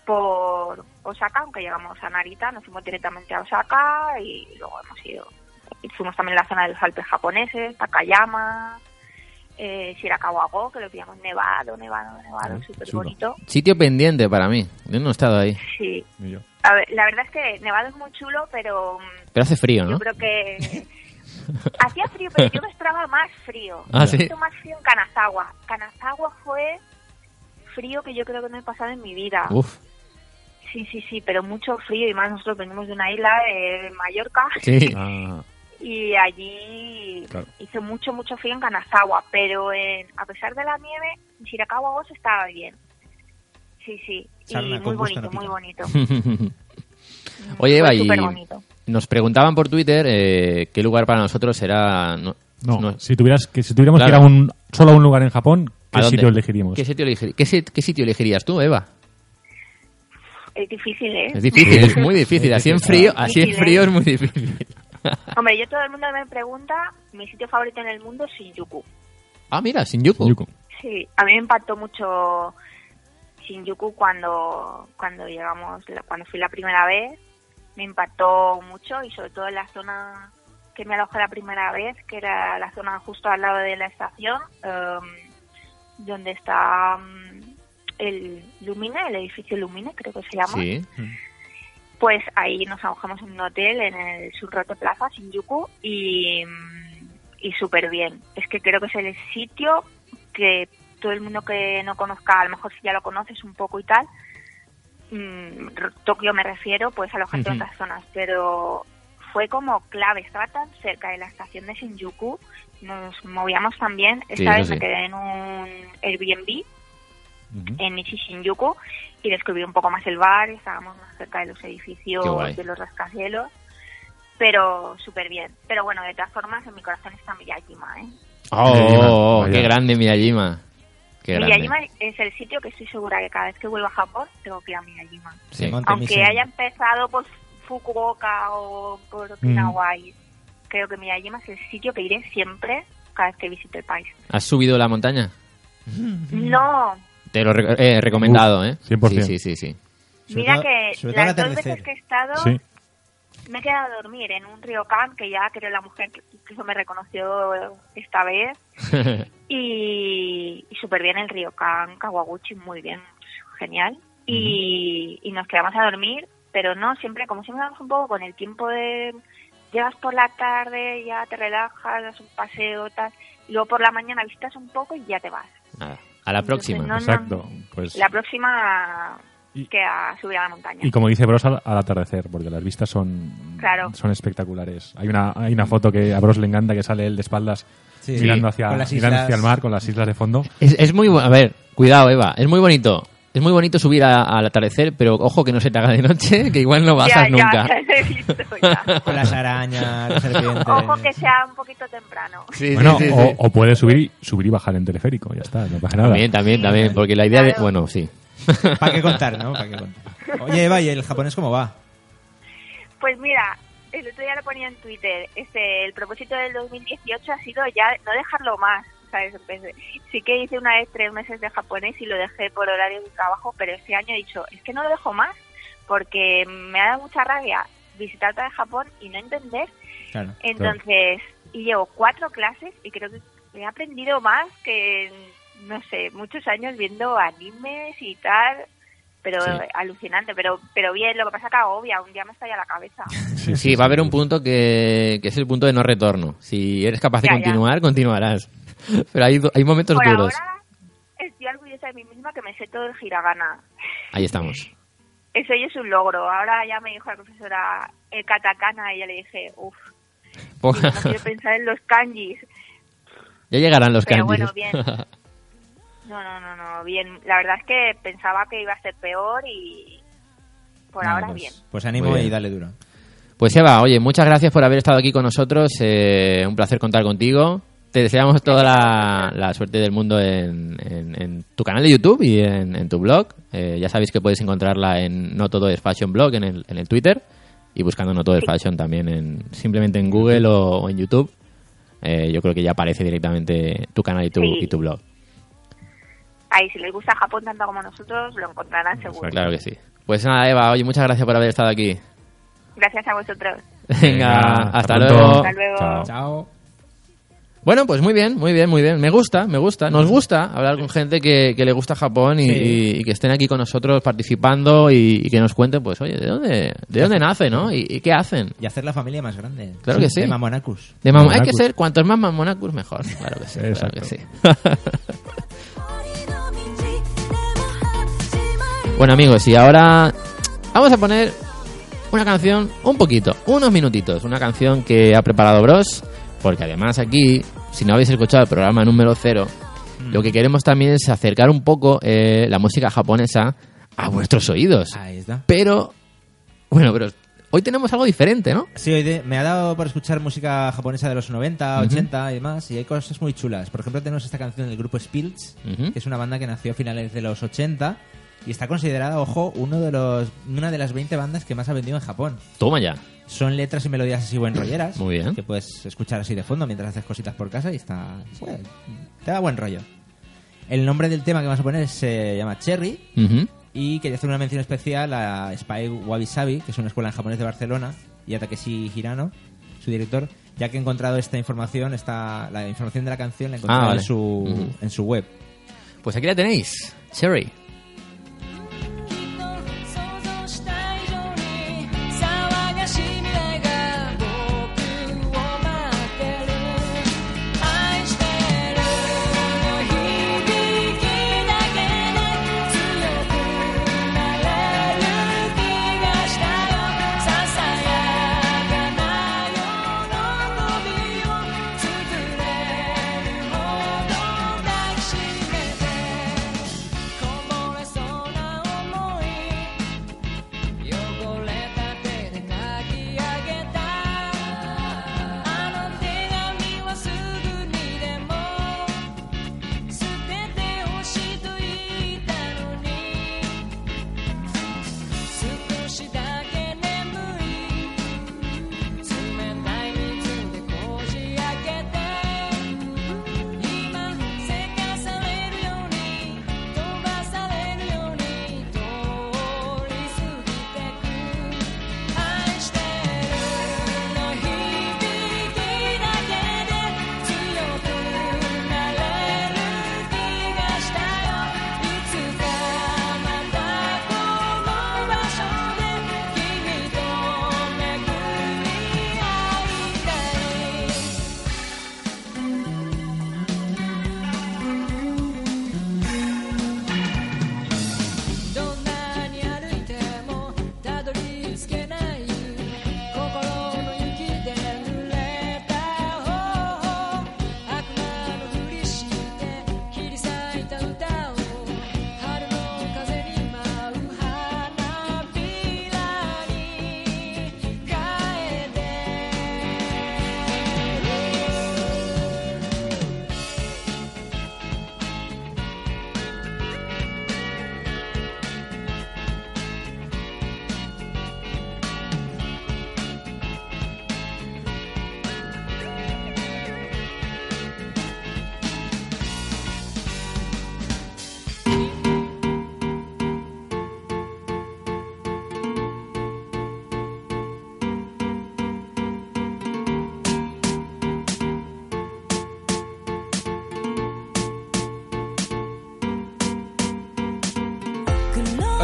por Osaka, aunque llegamos a Narita, nos fuimos directamente a Osaka y luego hemos ido fuimos también a la zona de los Alpes japoneses, Takayama, eh, Shirakawa-go, que lo pillamos nevado, nevado, nevado, súper chulo. bonito. Sitio pendiente para mí. Yo no he estado ahí. Sí. Y yo. A ver, la verdad es que nevado es muy chulo, pero mm, Pero hace frío, yo ¿no? creo que hacía frío, pero yo me esperaba más frío. Ah, ¿sí? Más frío en Kanazawa. Kanazawa fue frío que yo creo que no he pasado en mi vida. Uf, Sí, sí, sí, pero mucho frío y más nosotros venimos de una isla de Mallorca sí. Ah, y allí Claro. hizo mucho, mucho frío en Kanazawa, pero en- a pesar de la nieve, en Shirakawa se estaba bien. Sí, sí, Sarna y muy bonito, muy bonito. Oye, Eva, y nos preguntaban por Twitter eh, qué lugar para nosotros era no- No, No. Si, tuvieras, que, si tuviéramos Claro. que ir a un, solo a un lugar en Japón, ¿A ¿qué sitio elegiríamos? ¿Qué sitio, elegir- qué, sit- qué sitio elegirías tú, Eva? Es difícil, ¿eh? Es difícil, es muy difícil. Así en frío, así en Difícil, frío ¿eh? es muy difícil. Hombre, yo todo el mundo me pregunta, mi sitio favorito en el mundo es Shinjuku. Ah, mira, Shinjuku. Yuko. Sí, a mí me impactó mucho Shinjuku cuando cuando llegamos, cuando fui la primera vez, me impactó mucho y sobre todo en la zona que me alojé la primera vez, que era la zona justo al lado de la estación, em, donde está mm, el Lumine, el edificio Lumine, creo que se llama. Sí. Pues ahí nos alojamos en un hotel en el Surrote Plaza, Shinjuku, y, y súper bien. Es que creo que es el sitio que todo el mundo que no conozca, a lo mejor si ya lo conoces un poco y tal, mm, Tokio me refiero, pues alojarte en otras zonas, pero fue como clave, estaba tan cerca de la estación de Shinjuku, nos movíamos también, Sí, esta vez me quedé en un Airbnb En Nishi Shinjuku y descubrí un poco más el bar, estábamos más cerca de los edificios, de los rascacielos, pero súper bien. Pero bueno, de todas formas, en mi corazón está Miyajima, ¿eh? Oh, Miyajima, oh, vaya. qué grande Miyajima. Qué grande. Miyajima es el sitio que estoy segura que cada vez que vuelvo a Japón tengo que ir a Miyajima. Sí. Aunque haya empezado por Fukuoka o por Okinawa, y creo que Miyajima es el sitio que iré siempre cada vez que visite el país. ¿Has subido la montaña? No, Te lo he eh, recomendado, ¿eh? 100%. Sí, sí, sí, mira que las dos veces que he estado Sí. me he quedado a dormir en un ryokan que ya creo la mujer que incluso me reconoció esta vez y, y súper bien el ryokan Kawaguchi muy bien genial y, y nos quedamos a dormir pero no siempre como siempre vamos un poco con el tiempo de llegas por la tarde ya te relajas das un paseo tal y luego por la mañana visitas un poco y ya te vas Nada. A la Entonces, próxima. no, Exacto. Pues, la próxima que a subir a la montaña y como dice Bros, al, al atardecer, porque las vistas son, Claro. son espectaculares. Hay una, hay una foto que a Bros le encanta que sale él de espaldas Sí. mirando, hacia, mirando islas. hacia el mar con las islas de fondo. Es, es muy bueno. A ver, cuidado, Eva. Es muy bonito. Es muy bonito subir a- al atardecer, pero ojo que no se te haga de noche, que igual no bajas ya, nunca. ya, ya he visto ya. Con las arañas, las serpientes. Ojo que sea un poquito temprano. Sí, Bueno, sí, sí, o, sí. o puedes subir y, subir y bajar en teleférico, ya está, no pasa nada. También, también, también. Porque la idea de. Bueno, sí. ¿Para qué contar, no? ¿Para qué contar? Oye, Eva, ¿y el japonés cómo va? Pues mira, el otro día lo ponía en Twitter. Este, el propósito del 2018 ha sido ya no dejarlo más. ¿Sabes? Empecé- Sí que hice una vez tres meses de japonés y lo dejé por horario de trabajo, pero este año he dicho, es que no lo dejo más porque me ha dado mucha rabia visitar otra vez Japón y no entender. Claro. Entonces, y llevo cuatro clases y creo que he aprendido más que, en, no sé, muchos años viendo animes y tal. Pero Sí. alucinante, pero pero bien, lo que pasa que agobia, un día me estalla la cabeza. Sí, Sí, va a haber un punto que, que es el punto de no retorno. Si eres capaz de Ya, ya. continuar, continuarás. Pero hay, hay momentos Por duros. ahora estoy orgullosa de mí misma que me sé todo el hiragana. Ahí estamos. Eso ya es un logro. Ahora ya me dijo la profesora el katakana y ya le dije, uff, no quiero pensar en los kanjis. ya llegarán los Pero kanjis. bueno, bien. No, no, no, no, bien. La verdad es que pensaba que iba a ser peor y por ahora pues, bien. Pues ánimo bien. y dale duro. Pues Eva, oye, muchas gracias por haber estado aquí con nosotros. eh, un placer contar contigo. Te deseamos toda la, la suerte del mundo en, en- en tu canal de YouTube y en, en tu blog. Eh, ya sabéis que puedes encontrarla en No Todo es Fashion Blog en el, en el Twitter y buscando No Todo es Fashion también en, simplemente en Google o, o en YouTube. Eh, yo creo que ya aparece directamente tu canal y tu, Sí. y tu blog. Ahí, si les gusta Japón tanto como nosotros, lo encontrarán seguro. Claro que sí. Pues nada, Eva, oye, muchas gracias por haber estado aquí. Gracias a vosotros. Venga, Venga, hasta, luego. Hasta luego. Chao. Chao. Bueno, pues muy bien, muy bien, muy bien. Me gusta, me gusta. Nos gusta hablar con gente que, que le gusta Japón y, Sí. y- y que estén aquí con nosotros participando y, y que nos cuenten, pues, oye, ¿de dónde, de dónde nace, no? ¿Y, y qué hacen? Y hacer la familia más grande. Claro que sí. De Mamonacus. De mam- hay que ser, cuantos más mamonacus, mejor. Claro que sí, claro que sí. bueno, amigos, y ahora vamos a poner una canción, un poquito, unos minutitos. Una canción que ha preparado Bros, porque además aquí, si no habéis escuchado el programa número cero, lo que queremos también es acercar un poco eh, la música japonesa a vuestros oídos. Ahí está. Pero, bueno, pero Hoy tenemos algo diferente, ¿no? Sí, hoy de- me ha dado por escuchar música japonesa de los 90, 80 y demás, y hay cosas muy chulas. Por ejemplo, tenemos esta canción del grupo Spills, Ujú. que es una banda que nació a finales de los 80 y está considerada, ojo, uno de los, una de las 20 bandas que más ha vendido en Japón. Toma ya. Son letras y melodías así buen rolleras. Muy bien. Que puedes escuchar así de fondo mientras haces cositas por casa y está. bueno, te da buen rollo. El nombre del tema que vamos a poner se llama Cherry. Y quería hacer una mención especial a Spy Wabi Sabi, que es una escuela en japonés de Barcelona, y a Takeshi Hirano, su director, ya que he encontrado esta información, esta, la información de la canción la he encontrado Ah, vale. en, su, en su web. Pues aquí la tenéis. Cherry.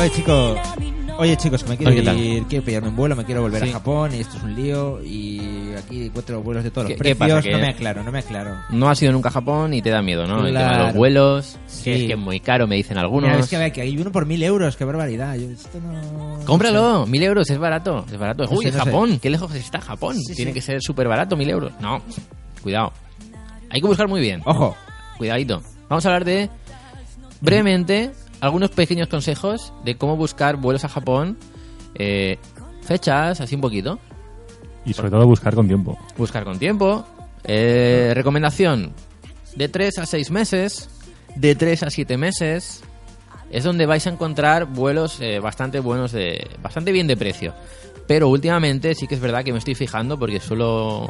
Oye, chicos. Oye, chicos, que me quiero ir, quiero pillarme un vuelo, me quiero volver Sí. a Japón y esto es un lío y aquí encuentro vuelos de todos los ¿Qué- qué precios. No me aclaro, no me aclaro. No has ido nunca a Japón y te da miedo, ¿no? El tema de los vuelos, Sí. que es que es muy caro, me dicen algunos. Mira, es que, a ver, que hay uno por mil euros, qué barbaridad. Yo esto no... Cómpralo, mil euros, es barato, es barato. No Uy, sé, no sé. Japón, qué lejos está Japón. Sí, Tiene que ser súper barato, mil euros. No, cuidado. Hay que buscar muy bien. Ojo, Cuidadito. Vamos a hablar de, brevemente, algunos pequeños consejos de cómo buscar vuelos a Japón. eh, fechas, así un poquito. Y sobre todo buscar con tiempo. Buscar con tiempo. Eh, recomendación, de 3 a 6 meses, de 3 a 7 meses, es donde vais a encontrar vuelos eh, bastante buenos, de bastante bien de precio. Pero últimamente sí que es verdad que me estoy fijando porque suelo...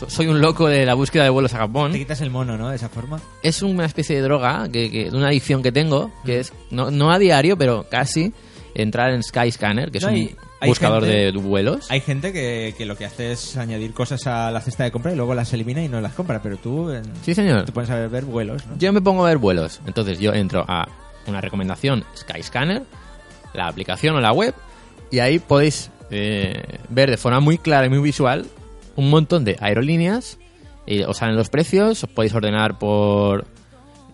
so- Soy un loco de la búsqueda de vuelos a Japón. te quitas el mono, ¿no? De esa forma. Es una especie de droga, que, que- de una adicción que tengo, que es, no, no a diario, pero casi, entrar en Skyscanner, que es un hay buscador gente- de vuelos. Hay gente que, que lo que hace es añadir cosas a la cesta de compra y luego las elimina y no las compra, pero tú en- Sí, señor. te pones a ver vuelos, ¿no? Yo me pongo a ver vuelos. Entonces yo entro a una recomendación Skyscanner, la aplicación o la web, y ahí podéis eh, ver de forma muy clara y muy visual un montón de aerolíneas. Os salen los precios, os podéis ordenar por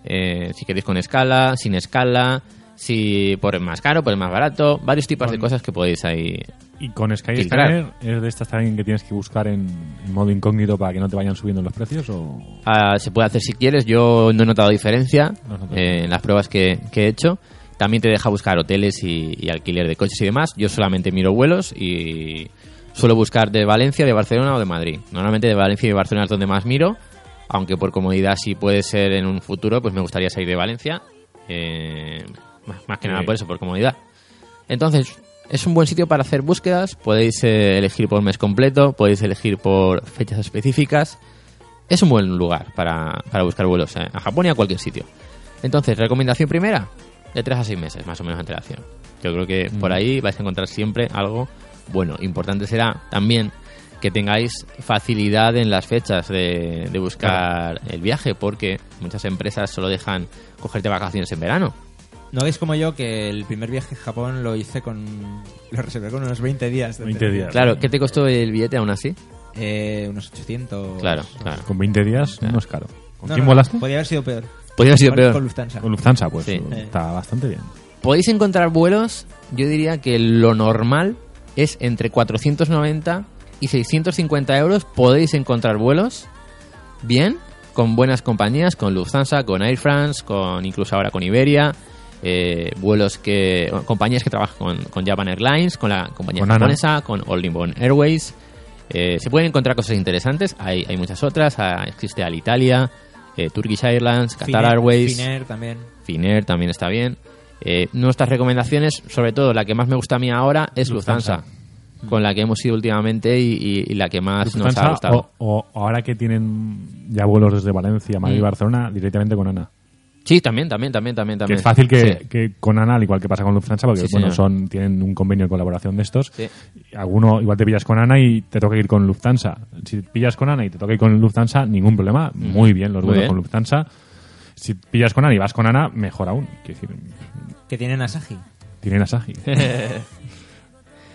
eh, si queréis con escala, sin escala, si por el más caro, por el más barato, varios tipos de cosas que podéis ahí. Y con. Skyscanner es de estas también que tienes que buscar en, en modo incógnito para que no te vayan subiendo los precios o Ah, se puede hacer si quieres, yo no he notado diferencia No eh, en las pruebas que, que he hecho. También te deja buscar hoteles y, y alquiler de coches y demás. Yo solamente miro vuelos y suelo buscar de Valencia, de Barcelona o de Madrid. Normalmente de Valencia y de Barcelona es donde más miro, aunque por comodidad si puede ser en un futuro, pues me gustaría salir de Valencia. Eh, más- que nada por eso, por comodidad. Entonces, es un buen sitio para hacer búsquedas. Podéis eh, elegir por mes completo, podéis elegir por fechas específicas. Es un buen lugar para, para buscar vuelos eh, a Japón y a cualquier sitio. Entonces, recomendación primera, de 3 a 6 meses, más o menos, antelación. Yo creo que por ahí vais a encontrar siempre algo bueno. Importante será también que tengáis facilidad en las fechas de, de buscar el viaje, porque muchas empresas solo dejan cogerte vacaciones en verano. No hagáis como yo que el primer viaje a Japón lo hice con. Lo reservé con unos 20 días. de 20 días. Claro, ¿qué te costó el billete aún así? Eh, unos 800. Claro, claro. Con 20 días no es caro. ¿Con No, quién no, volaste? Podría haber sido peor. Podría haber sido Con- peor. Con Lufthansa. Con Lufthansa, pues Sí. está bastante bien. Podéis encontrar vuelos, yo diría que lo normal es entre 490 y 650 euros. Podéis encontrar vuelos bien, con buenas compañías, con Lufthansa, con Air France, con incluso ahora con Iberia. eh, vuelos que. compañías que trabajan con, con Japan Airlines, con la compañía Con japonesa, con All Nippon Airways. Eh, se pueden encontrar cosas interesantes, hay, hay muchas otras. ah, existe Alitalia, eh, Turkish Airlines, Qatar Airways. Finnair también. Finnair también está bien. Eh, nuestras recomendaciones, sobre todo la que más me gusta a mí ahora, es Lufthansa, con la que hemos ido últimamente y, y- y la que más nos ha gustado. o, o ahora que tienen ya vuelos desde Valencia, Madrid y Mm. Barcelona, directamente con ANA. Sí, también, también, también, también. Que es fácil que, Sí. que con ANA, al igual que pasa con Lufthansa, porque Sí, bueno, son tienen un convenio de colaboración de estos. Sí. Alguno igual te pillas con ANA y te toca ir con Lufthansa. Si pillas con ANA y te toca ir con Lufthansa, ningún problema. Muy bien los vuelos con Lufthansa. Si pillas con ANA y vas con ANA, mejor aún. Decir, Que tienen Asahi. tienen Asahi.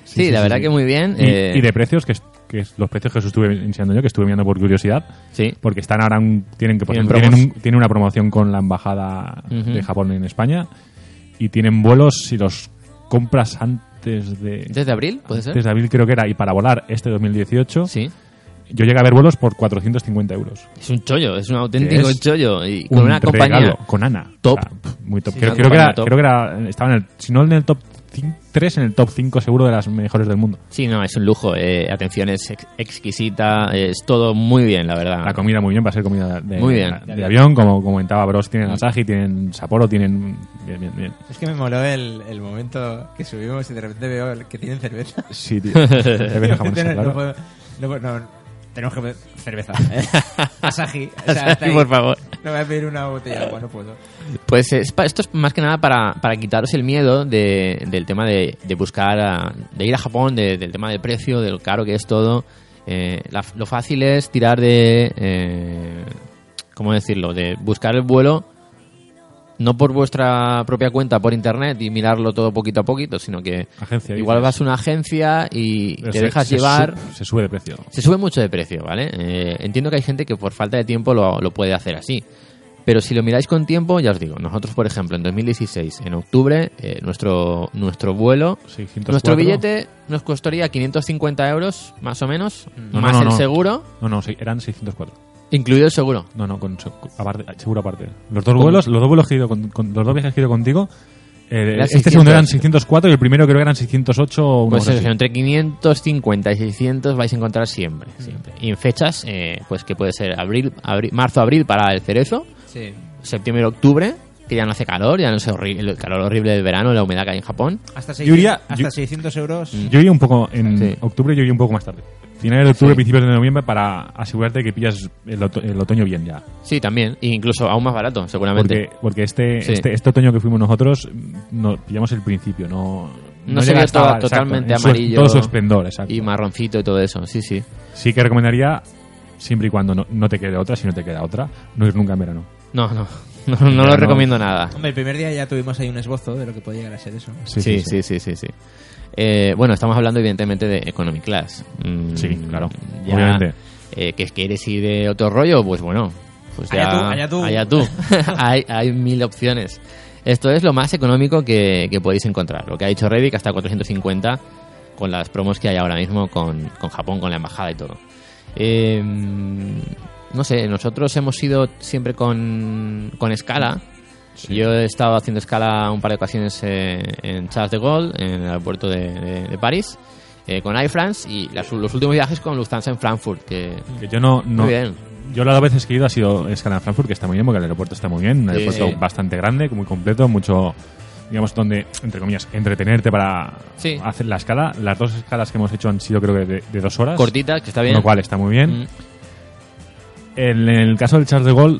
Sí, la verdad que muy bien. Y, eh, y de precios, que, es, que es los precios que os estuve enseñando yo, que estuve mirando por curiosidad, Sí, porque están ahora un- tienen que por Tienen ejemplo, tienen, promos. un- tienen una promoción con la embajada de Japón en España y tienen vuelos si los compras antes de ¿desde abril? ¿Puede ser? antes de abril creo que era y para volar este 2018 Sí. Yo llegué a ver vuelos por 450 euros Es un chollo, es un auténtico es chollo. Y con Un una compañía. regalo, con Ana top. O sea, pf, muy top Sí, creo, que era, top. creo que era estaba en el si no en el top 3 en el top 5 seguro de las mejores del mundo Sí, no, es un lujo. eh, atención es ex- exquisita, es todo muy bien, la verdad. la comida muy bien va a ser comida de. Muy bien. de, avión como comentaba Bros tienen Asahi tienen Sapporo tienen bien bien bien Es que me moló el, el momento que subimos y de repente veo el- que tienen cerveza. sí tío Cerveza japonesa, no, puedo- no no, tenemos que beber cerveza. Asahi. O sea, por favor. No voy a pedir una botella de agua, no puedo. Pues es pa- esto es más que nada para, para quitaros el miedo de- del tema de, de buscar, a- de ir a Japón, de- del tema del precio, del caro que es todo. Eh, la- lo fácil es tirar de, eh, ¿cómo decirlo? De buscar el vuelo no por vuestra propia cuenta por internet y mirarlo todo poquito a poquito, sino que Agencia, igual dices. vas a una agencia y Pero te se- dejas se llevar. se sube de precio Se sube mucho de precio, ¿vale? Eh, entiendo que hay gente que por falta de tiempo lo, lo puede hacer así. Pero si lo miráis con tiempo, ya os digo, nosotros, por ejemplo, en 2016, en octubre, eh, nuestro, nuestro vuelo, 604. nuestro billete nos costaría 550 euros, más o menos, No, más no, el no. seguro, no no eran 604 incluido el seguro. No, no, con, aparte, seguro aparte. Los dos vuelos, los dos vuelos que he ido con, con- los dos viajes que he ido contigo, eh, este 600. segundo eran 604 y el primero creo que eran 608 o Pues eso, entre 550 y 600 vais a encontrar siempre, siempre. Y en fechas, eh, pues que puede ser abril, abril, marzo, abril para el cerezo, Sí. septiembre, octubre, que ya no hace calor, ya no es horrible, el calor horrible del verano, la humedad que hay en Japón. Hasta, Yo 600, iría- hasta yo- 600 euros. Yo iría un poco en Sí. octubre, yo iría un poco más tarde. Finales de octubre, Sí. principios de noviembre para asegurarte que pillas el, oto- el otoño bien ya. Sí, también, e incluso aún más barato, seguramente. Porque, porque este, Sí. este, este otoño que fuimos nosotros, no, pillamos el principio, no... No se llega exacto, totalmente su- amarillo todo su esplendor, exacto. y marroncito y todo eso, sí, sí. Sí que recomendaría, siempre y cuando no, no te quede otra, si no te queda otra, no ir nunca en verano. No, no, no, no lo no. recomiendo nada. Hombre, el primer día ya tuvimos ahí un esbozo de lo que puede llegar a ser eso. Sí, sí, sí, sí, sí. Eh, bueno, estamos hablando evidentemente de Economy Class. Mm, Sí, claro, Ya, obviamente. eh, que quieres ir de otro rollo, pues bueno, pues ya... Allá tú, allá tú. allá tú. hay, hay mil opciones. Esto es lo más económico que, que podéis encontrar. Lo que ha dicho Reddit, hasta 450 con las promos que hay ahora mismo con, con Japón, con la embajada y todo. Eh, no sé, nosotros hemos ido siempre con, con escala. Yo he estado haciendo escala un par de ocasiones eh, en Charles de Gaulle, en el aeropuerto de, de- de París, eh, con Air France y las- los últimos viajes con Lufthansa en Frankfurt, que Que yo no, no Muy bien. Yo las veces que he ido ha sido escala en Frankfurt, que está muy bien, porque el aeropuerto está muy bien, un aeropuerto sí. bastante grande, muy completo, mucho, digamos, donde, entre comillas, entretenerte para Sí. hacer la escala. Las dos escalas que hemos hecho han sido, creo que, de, de dos horas. cortita, que está Con bien. lo cual está muy bien. Mm. En el caso del Charles de Gaulle,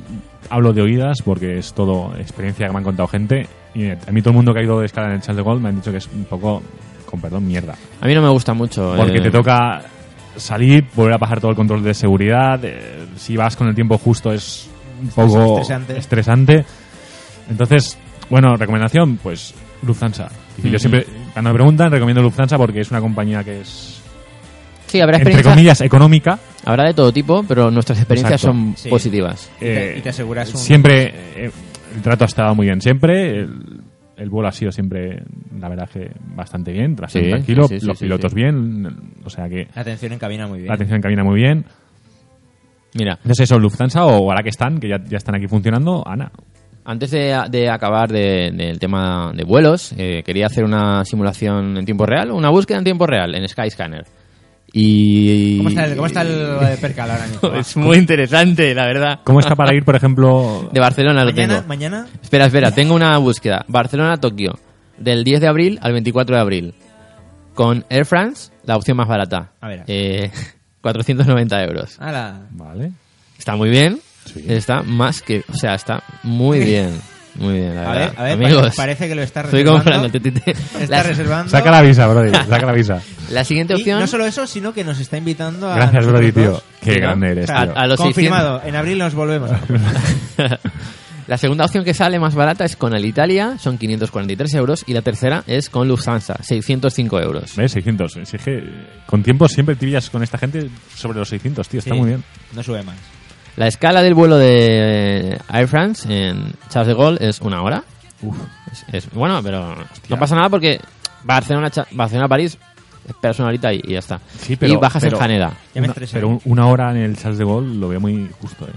hablo de oídas porque es todo experiencia que me han contado gente. Y a mí todo el mundo que ha ido de escala en el Charles de Gaulle me han dicho que es un poco, con perdón, mierda. A mí no me gusta mucho. Porque eh, te toca salir, volver a pasar todo el control de seguridad. eh, si vas con el tiempo justo es un poco estresante. estresante. Entonces, bueno, recomendación, pues Lufthansa. Y Yo Ujú. siempre, cuando me preguntan, recomiendo Lufthansa porque es una compañía que es, Sí, habrá entre comillas, económica. Habrá de todo tipo, pero nuestras experiencias Exacto. son Sí. positivas. Y te- y te aseguras un- Siempre, eh, el trato ha estado muy bien siempre. El, el vuelo ha sido siempre, la verdad, que bastante bien, bastante Sí, tranquilo. sí, sí, los sí, pilotos sí. bien, o sea que La atención en cabina muy bien. la atención en cabina muy bien. Mira, Entonces eso, Lufthansa o ahora que están, que ya, ya están aquí funcionando, Ana. antes de, de acabar de- del tema de vuelos, eh, quería hacer una simulación en tiempo real, una búsqueda en tiempo real en Skyscanner. Y... ¿Cómo está el, cómo está el eh, percal ahora mismo? Es muy interesante, la verdad. ¿Cómo está para ir, por ejemplo? De Barcelona lo mañana, tengo. mañana Espera, espera, tengo una búsqueda. Barcelona-Tokio, del 10 de abril al 24 de abril. Con Air France, la opción más barata. A ver. Eh, 490 euros. Ala. Vale. Está muy bien. Sí. Está más que... O sea, está muy bien. Muy bien, la A verdad. ver, a ver, Amigos, pare- parece que lo está estoy reservando. comprando. te- te- te- Está La, reservando. Saca la visa, Brody. Saca la visa. la siguiente Y opción... no solo eso, sino que nos está invitando a. Gracias, Brody, tío. Qué grande eres, O sea, tío. a los confirmado. En abril nos volvemos. La segunda opción que sale más barata es con Alitalia, son 543 euros, y la tercera es con Lufthansa, 605 euros. ¿Ves? 600. Si es que con tiempo siempre te pillas con esta gente sobre los 600, tío. Está Sí, muy bien. No sube más. La escala del vuelo de Air France en Charles de Gaulle es una hora. Es, es- bueno, pero no pasa nada porque Barcelona, Cha- Barcelona París, esperas una horita y, y ya está. Sí, pero- y bajas pero- en me Una- estresé. pero un- una hora en el Charles de Gaulle lo veo muy justo, ¿eh?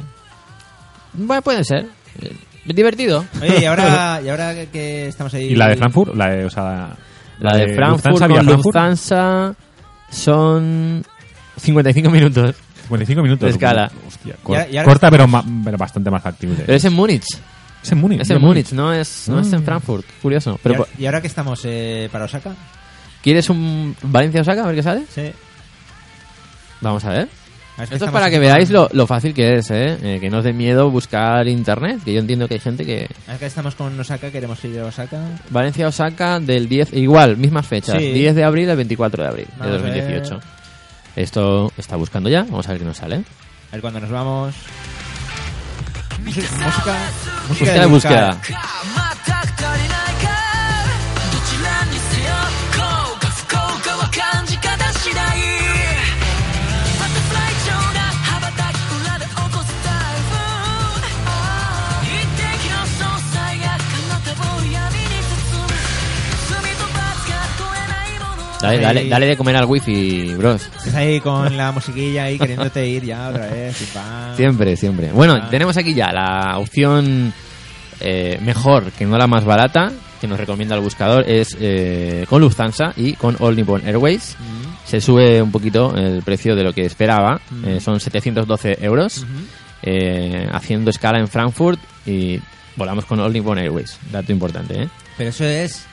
Bueno, puede ser. Eh, Divertido. Oye, y ahora, y ahora que- estamos ahí. ¿Y la de Frankfurt? La de, o sea, La de Frankfurt Lufthansa vía con Frankfurt, Lufthansa son 55 minutos. 55 minutos. de escala. Hostia, Y cor- y corta, pero, ma- pero bastante más factible. Pero es en Múnich. Es en Múnich. Es en Múnich, no es, no es en Mm. Frankfurt. Curioso. ¿Y Pero, ahora, y ahora que estamos eh, para Osaka? ¿Quieres un Valencia-Osaka? A ver qué sale. Sí. Vamos a ver. A ver, Esto es para que veáis lo, lo fácil que es, ¿eh? Eh, Que no os dé miedo buscar internet, que yo entiendo que hay gente que... Ahora que estamos con Osaka, queremos ir a Osaka. Valencia-Osaka del 10, igual, mismas fechas, Sí. 10 de abril al 24 de abril Vamos de a ver. 2018. Esto está buscando ya, vamos a ver qué nos sale. A ver cuando nos vamos. Música. Música, Búsqueda de búsqueda. Dale, dale, dale de comer al wifi, bros. Estás ahí con la musiquilla ahí queriéndote ir ya otra vez. pim, pam. Siempre, siempre. Bueno, tenemos aquí ya la opción eh, mejor, que no la más barata, que nos recomienda el buscador, es eh, con Lufthansa y con All Nippon Airways. Mm. Se sube un poquito el precio de lo que esperaba, Mm. eh, son 712 euros, haciendo escala en Frankfurt y volamos con All Nippon Airways. Dato importante, ¿eh? Pero eso es.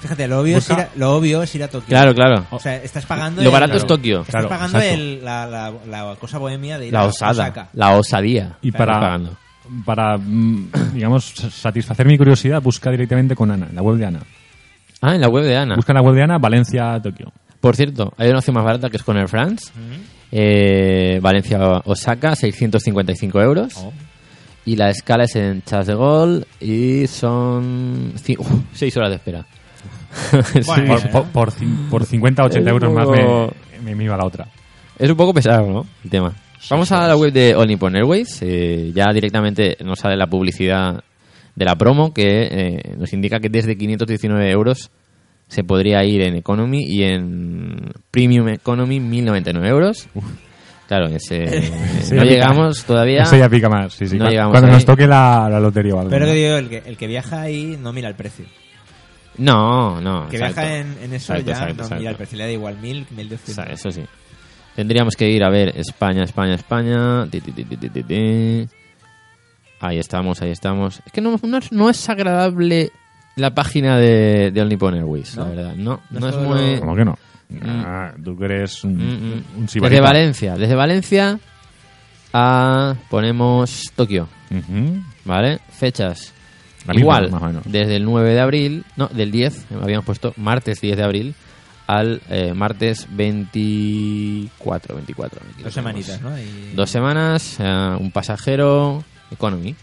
Fíjate, lo obvio, es ir a, lo obvio es ir a Tokio. Claro, claro. O sea, estás pagando. Lo el- barato es Tokio. Estás Claro, pagando exacto. el- la, la, la cosa bohemia de ir La a osada, Osaka. la osadía. Y Estás para, pagando. para mm, digamos, satisfacer mi curiosidad, busca directamente con Ana, en la web de Ana. Ah, en la web de Ana. Busca en la web de Ana, Valencia, Tokio. Por cierto, hay una opción más barata que es con Air France. Eh, Valencia-Osaka, 655 euros. Oh. Y la escala es en Charles de Gaulle y son 6 horas de espera. Sí. Bueno, Por, por, por por 50, 80 Es euros más me, me, me iba la otra. Es un poco pesado, ¿no? El tema. Vamos a la web de All Nippon Airways. eh, ya directamente nos sale la publicidad de la promo que eh, nos indica que desde 519 euros se podría ir en Economy y en Premium Economy 1099 euros. Claro, ese, Sí, no pica. llegamos todavía. Eso ya pica más, sí, sí. No Cu- llegamos Cuando nos toque la, la lotería o algo. Pero que digo, el que, el que viaja ahí no mira el precio. No, no. que exacto. viaja en, en eso Exacto, ya exacto, no exacto. mira el precio. Le da igual mil, mil doscientos. eso sí. Tendríamos que ir a ver España, España, España. Ti, ti, ti. Ahí estamos, ahí estamos. Es que no, no es, no es agradable la página de, de All Nippon Airways, ¿No? la verdad. No, No no, es muy... ¿Cómo que no? Ah, tú que eres un, Mm, mm. un Desde. Valencia, desde Valencia a ponemos Tokio. ¿vale? Fechas. La misma, Igual, más o menos. desde el 9 de abril, no, del 10, habíamos puesto martes 10 de abril al eh, martes 24, 24. aquí lo Dos tenemos. semanitas, ¿no? Y- Dos semanas, eh, un pasajero economy.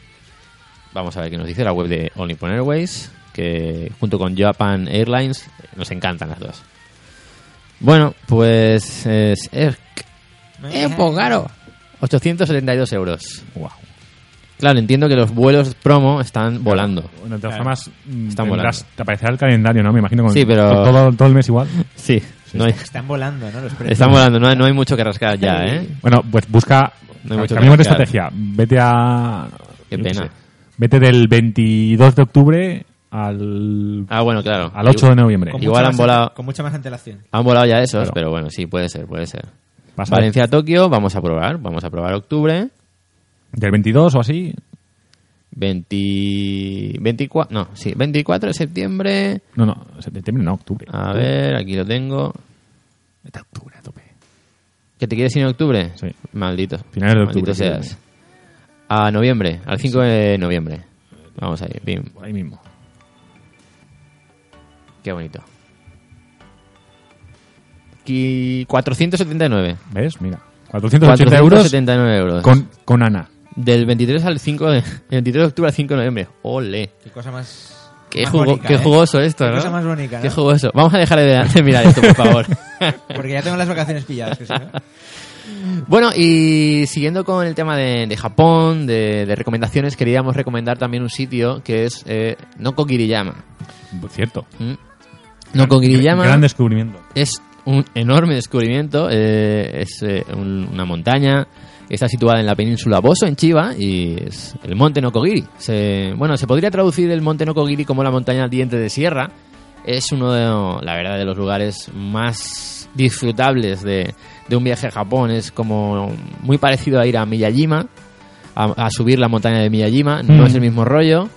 Vamos a ver qué nos dice la web de All Nippon Airways, que junto con Japan Airlines eh, nos encantan las dos. Bueno, pues es, es, es un poco caro. 872 euros. Guau. Claro, entiendo que los vuelos promo están volando. Bueno, de todas Claro. formas, mm, Están tendrás- te aparecerá el calendario, ¿no? Me imagino con Sí, pero- todo, todo el mes igual. Sí, no hay- Están volando, ¿no? Los precios. están volando, no hay, no hay mucho que rascar ya, ¿eh? Bueno, pues busca. No hay mucho que cambiemos de rascar. estrategia. Vete a. Qué yo qué pena. sé, Vete del 22 de octubre al, Ah, bueno, claro. al 8 de noviembre. Con Igual mucha han más volado- Con mucha más antelación. Han volado ya esos, Claro. pero bueno, sí, puede ser, puede ser. Pasa Valencia, Tokio, vamos a probar. Vamos a probar octubre. Del 22 o así. 20, 24, no, sí, 24 de septiembre. No, no, septiembre no, octubre. A ver, aquí lo tengo. A octubre, a tope. ¿Que te quieres ir en octubre? Sí. Maldito. Finales de Maldito octubre, seas. A noviembre, al 5 de noviembre. Vamos ahí. Por ahí mismo. Qué bonito. Aquí 479. ¿Ves? Mira. 480 euros 479 euros. con, con Ana. Del 23 al 5 de, el 23 de octubre al 5 de noviembre. Ole. Qué cosa más. Qué, más jugo- bonita, qué ¿eh? jugoso esto, Qué ¿no? cosa más bonita, Qué ¿no? jugoso. Vamos a dejar de, de mirar esto, por favor. Porque ya tengo las vacaciones pilladas. Que no- bueno, y siguiendo con el tema de, de Japón, de, de recomendaciones, queríamos recomendar también un sitio que es eh, Nokogiriyama. Cierto. ¿Mm? Nokogiriyama Gran descubrimiento. es un enorme descubrimiento. eh, es eh, un- una montaña está situada en la península Boso, en Chiba, y es el monte Nokogiri. Se, bueno, se podría traducir el monte Nokogiri como la montaña diente de sierra. Es uno de, la verdad, de los lugares más disfrutables de, de un viaje a Japón. Es como muy parecido a ir a Miyajima, a, a subir la montaña de Miyajima. No Mm. es el mismo rollo,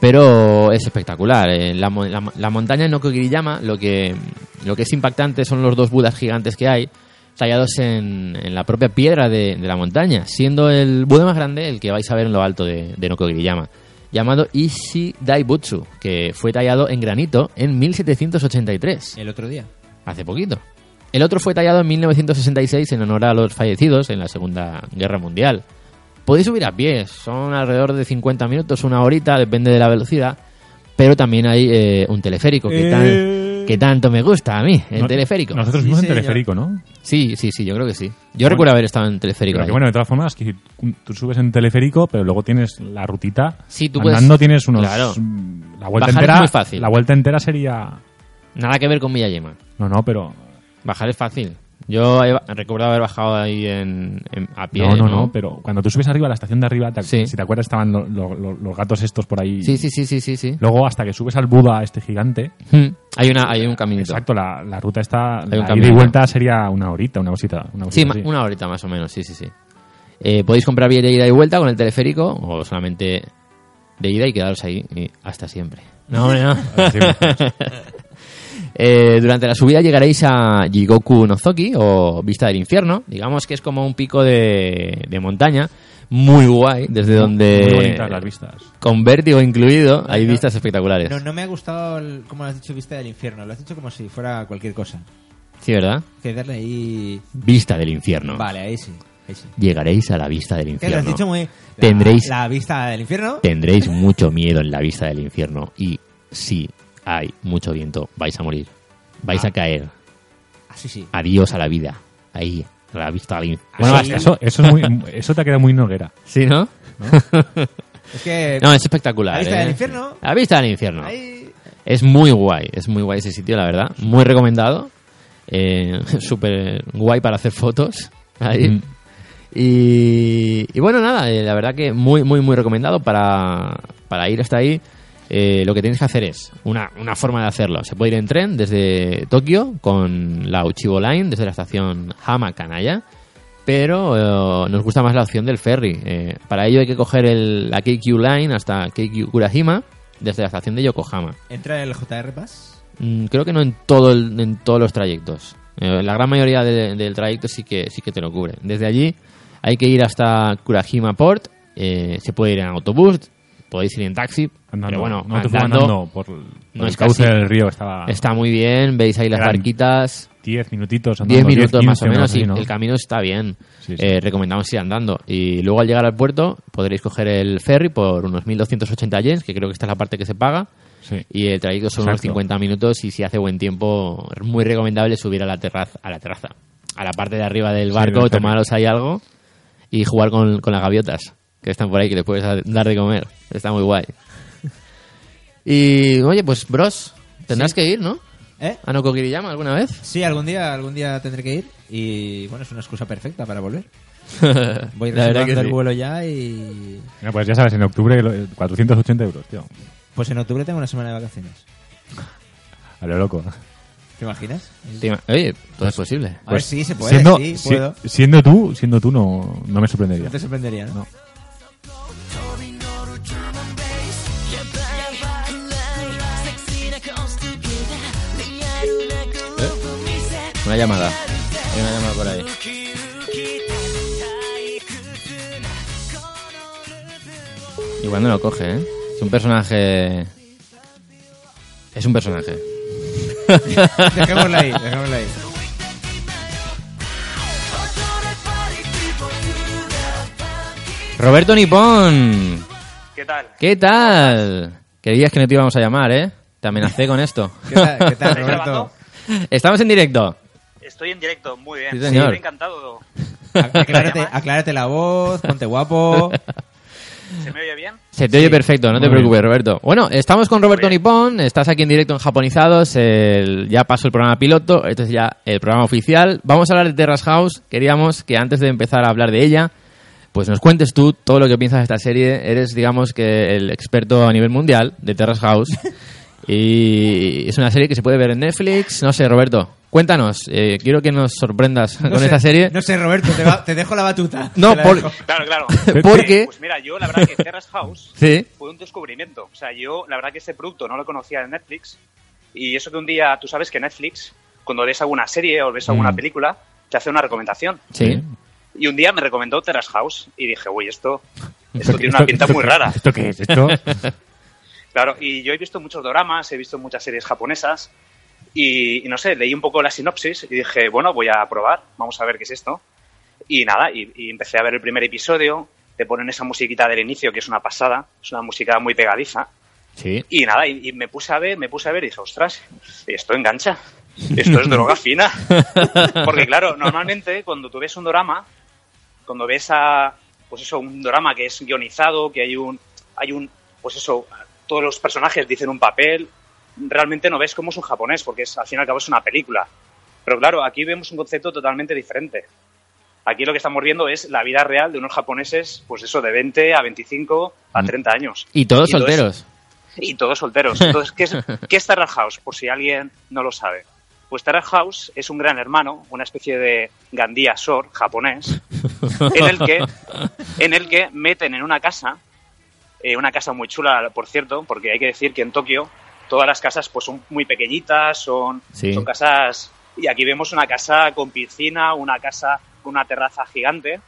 pero es espectacular. Eh, La, la- la montaña Nokogiriyama, lo que, lo que es impactante son los dos budas gigantes que hay, tallados en, en la propia piedra de, de la montaña, siendo el Buda más grande el que vais a ver en lo alto de, de Nokogiriyama, llamado Ishi Daibutsu, que fue tallado en granito en 1783 El otro día. hace poquito. El otro fue tallado en 1966 en honor a los fallecidos en la Segunda Guerra Mundial. Podéis subir a pie, son alrededor de 50 minutos, una horita, depende de la velocidad. Pero también hay eh, un teleférico que, tan- Eh. Que tanto me gusta a mí, el No- teleférico. Nosotros Sí, fuimos en teleférico, ¿no? Sí, sí, sí, yo creo que sí. Yo recuerdo haber estado en teleférico. Pero que bueno, de todas formas, que tú subes en teleférico, pero luego tienes la rutita. Sí, tú puedes- Andando tienes unos. Claro. La vuelta Bajar es entera. muy fácil. La vuelta entera sería. Nada que ver con Miyajima. No, no, pero. Bajar es fácil. Yo he- recuerdo haber bajado ahí en, en- a pie. no, no, no, pero cuando tú subes arriba a la estación de arriba, te- Sí. si te acuerdas, estaban lo- lo- lo- los gatos estos por ahí. Sí, sí, sí, sí, sí, sí. Luego, hasta que subes al Buda, este gigante. Hmm. Hay, una, hay un caminito. Exacto, la, la ruta está. un La ida y vuelta sería una horita, una cosita. Una Sí, cosita ma- así. una horita más o menos, sí, sí, sí. Eh, podéis comprar billete de ida y vuelta con el teleférico o solamente de ida y quedaros ahí y hasta siempre. No, hombre, no. Eh, durante la subida llegaréis a Jigoku Nozoki o Vista del Infierno. Digamos que es como un pico de, de montaña muy guay, desde donde Muy bonitas las vistas. con vértigo incluido hay no. vistas espectaculares. No, no me ha gustado, el- como lo has dicho, Vista del Infierno. Lo has dicho como si fuera cualquier cosa. Sí, ¿verdad? Que darle ahí... Vista del Infierno. Vale, ahí sí. Ahí sí. Llegaréis a la Vista del Que lo has Infierno. dicho muy... la- Tendréis- La Vista del Infierno. Tendréis mucho miedo en la vista del infierno y si hay mucho viento, vais a morir. Vais Ah. a caer. Ah, sí. Adiós a la vida. Ahí, a la vista infierno. Bueno, Ah, eso, eso, es muy, eso te ha quedado muy noguera. ¿Sí, no? Es que... No, es espectacular. La vista ¿eh? del infierno. La vista del infierno. Ahí... Es muy guay, es muy guay ese sitio, la verdad. Muy recomendado. Eh, Súper guay para hacer fotos. Ahí. Mm. Y, y bueno, nada, eh, la verdad que muy, muy, muy recomendado para, para ir hasta ahí. Eh, lo que tienes que hacer es una, una forma de hacerlo. Se puede ir en tren desde Tokio con la Uchibo Line, desde la estación Hama Kanaya, pero eh, nos gusta más la opción del ferry. Eh, para ello hay que coger el, la KQ Line hasta KQ Kurahima desde la estación de Yokohama. ¿Entra el JR Pass? Mm, creo que no en todo el- en todos los trayectos. Eh, la gran mayoría de- del trayecto sí que sí que te lo cubre. Desde allí hay que ir hasta Kurahima Port. se puede ir en autobús, podéis ir en taxi, Andando, pero bueno, no andando andando por, por no el es cauce casi- del río. Estaba está muy bien. Veis ahí las barquitas. 10 minutitos andando. 10 minutos más o 15, menos, y ¿no? el camino está bien. Sí, sí. Eh, recomendamos ir andando. Y luego al llegar al puerto podréis coger el ferry por unos 1.280 yens, que creo que esta es la parte que se paga. Sí. Y el trayecto son unos Exacto. 50 minutos y si hace buen tiempo, es muy recomendable subir a la terraza, a la terraza, a la parte de arriba del barco, tomaros ahí algo y jugar con, con las gaviotas que están por ahí, que les puedes dar de comer. Está muy guay. Y oye, pues bros, tendrás que ir, ¿no? ¿Eh? ¿A Noko Kiriyama alguna vez? Sí, algún día, algún día tendré que ir y bueno, es una excusa perfecta para volver. Voy reservando el sí. vuelo ya y Mira, pues ya sabes, en octubre lo- 480 euros, tío. pues en octubre tengo una semana de vacaciones. A lo loco. ¿Te imaginas? Te ima- Oye, todo es posible. A ver, sí, se puede, siendo, sí, si- puedo. siendo tú, siendo tú no, no me sorprendería. No te sorprendería, ¿no? No. Una llamada. Hay una llamada por ahí. Igual no lo coge, ¿eh? Es un personaje... Es un personaje. Dejémosla ahí, dejémosla ahí. Roberto Nipón. ¿Qué tal? ¿Qué tal? Creías que no te íbamos a llamar, ¿eh? Te amenacé con esto. ¿Qué tal, qué tal, ¿Estáis Roberto? Estamos en directo. Estoy en directo, muy bien. Sí, señor. Estoy encantado. Aclárate, la voz, ponte guapo. ¿Se me oye bien? Se te oye perfecto, no te preocupes, Roberto. Bueno, estamos con Roberto. Nipón, estás aquí en directo en Japonizados, el- ya pasó el programa piloto, este es ya el programa oficial. Vamos a hablar de Terrace House, queríamos que antes de empezar a hablar de ella, pues nos cuentes tú todo lo que piensas de esta serie. Eres, digamos, que el experto a nivel mundial de Terrace House. y es una serie que se puede ver en Netflix. No sé, Roberto, cuéntanos. eh, quiero que nos sorprendas No con sé, esta serie. No sé, Roberto, te, va- te dejo la batuta. No, la por-. Claro, claro. Porque... Pues mira, yo la verdad que Terrace House Sí, fue un descubrimiento. O sea, yo la verdad que este producto no lo conocía en Netflix. Y eso que un día, tú sabes que Netflix, cuando ves alguna serie o ves alguna Mm. película, te hace una recomendación. sí. Y un día me recomendó Terrace House y dije, uy, esto, esto tiene ¿Esto- una pinta esto muy rara. ¿Esto qué es? ¿Esto? Claro, y yo he visto muchos dramas, he visto muchas series japonesas y, y no sé, leí un poco la sinopsis y dije, bueno, voy a probar, vamos a ver qué es esto. Y nada, y, y empecé a ver el primer episodio, te ponen esa musiquita del inicio que es una pasada, es una música muy pegadiza. Sí. Y nada, y, y me puse a ver, me puse a ver y dije, ostras, esto engancha, esto es droga fina. Porque claro, normalmente cuando tú ves un drama, cuando ves a, pues eso, un drama que es guionizado, que hay un, hay un, pues eso, todos los personajes dicen un papel, realmente no ves cómo es un japonés, porque es, al fin y al cabo es una película. Pero claro, aquí vemos un concepto totalmente diferente. Aquí lo que estamos viendo es la vida real de unos japoneses, pues eso, de 20 a 25 a 30 años. Y todos Y solteros. y todos solteros. Entonces, ¿qué es, qué es Terrace House? Por si alguien no lo sabe. Pues Terrace House es un gran hermano, una especie de Gandía Sor japonés, en el que, en el que meten en una casa, eh, una casa muy chula, por cierto, porque hay que decir que en Tokio todas las casas pues son muy pequeñitas, son, Sí. son casas... Y aquí vemos una casa con piscina, una casa con una terraza gigante,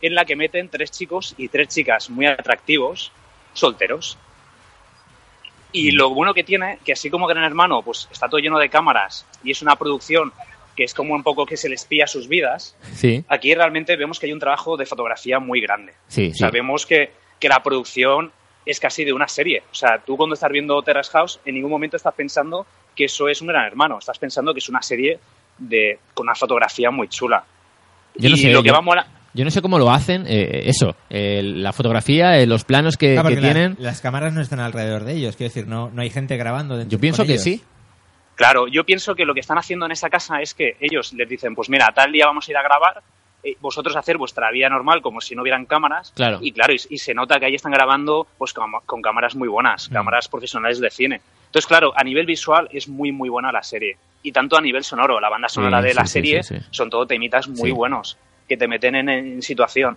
en la que meten tres chicos y tres chicas muy atractivos, solteros. Y lo bueno que tiene, que así como Gran Hermano, pues está todo lleno de cámaras y es una producción que es como un poco que se les pilla sus vidas, Sí, aquí realmente vemos que hay un trabajo de fotografía muy grande. sí, O sea, vemos que, que la producción es casi de una serie. O sea, tú cuando estás viendo Terrace House, en ningún momento estás pensando que eso es un gran hermano. Estás pensando que es una serie de, con una fotografía muy chula. Yo no y sé, lo que yo- va a molar... Yo no sé cómo lo hacen, eh, eso, eh, la fotografía, eh, los planos que, tienen. Las, cámaras no están alrededor de ellos, quiero decir, no, no hay gente grabando dentro Yo pienso que ellos. sí. Claro, yo pienso que lo que están haciendo en esa casa es que ellos les dicen, pues mira, tal día vamos a ir a grabar, vosotros hacer vuestra vida normal como si no hubieran cámaras. Claro. Y claro, y, y se nota que ahí están grabando pues con, con cámaras muy buenas, cámaras profesionales de cine. Entonces, claro, a nivel visual es muy, muy buena la serie. Y tanto a nivel sonoro, la banda sonora Sí, de la sí, serie sí, son todo temitas muy buenos que te meten en, en situación.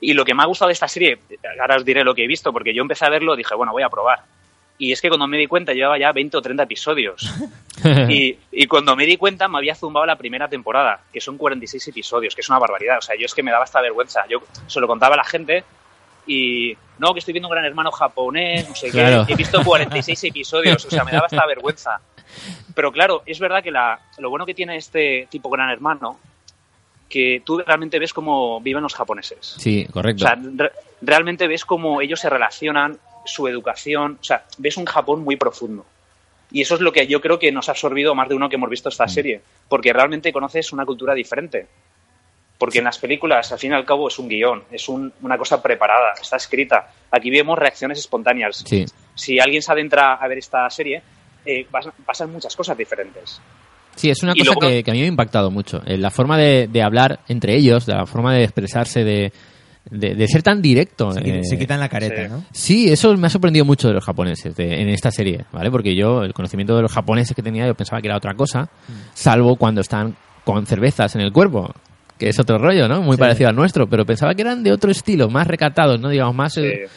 Y lo que me ha gustado de esta serie, ahora os diré lo que he visto, porque yo empecé a verlo, dije, bueno, voy a probar. Y es que cuando me di cuenta llevaba ya 20 o 30 episodios. y, y cuando me di cuenta me había zumbado la primera temporada, que son 46 episodios, que es una barbaridad. O sea, yo es que me daba esta vergüenza. Yo se lo contaba a la gente y no, que estoy viendo un gran hermano japonés, no sé Claro. qué, he visto 46 episodios, o sea, me daba esta vergüenza. Pero claro, es verdad que la, lo bueno que tiene este tipo gran hermano, que tú realmente ves cómo viven los japoneses. Sí, O correcto. sea, re- realmente ves cómo ellos se relacionan, su educación, o sea, ves un Japón muy profundo. Y eso es lo que yo creo que nos ha absorbido más de uno que hemos visto Mm. esta serie, porque realmente conoces una cultura diferente. Porque en las películas, al fin y al cabo, es un guion, es un- una cosa preparada, está escrita. Aquí vemos reacciones espontáneas. Sí. Si alguien se adentra a ver esta serie, eh, pas- pasan muchas cosas diferentes. Sí, es una Y cosa luego- que, que a mí me ha impactado mucho. Eh, La forma de, de hablar entre ellos, la forma de expresarse, de, de, de ser tan directo. Se, eh, se quitan la careta, sí. ¿no? Sí, eso me ha sorprendido mucho de los japoneses de- en esta serie, ¿vale? Porque yo, el conocimiento de los japoneses que tenía, yo pensaba que era otra cosa, salvo cuando están con cervezas en el cuerpo, que es otro rollo, ¿no? Muy Sí. parecido al nuestro, pero pensaba que eran de otro estilo, más recatados, ¿no? Digamos, más... eh,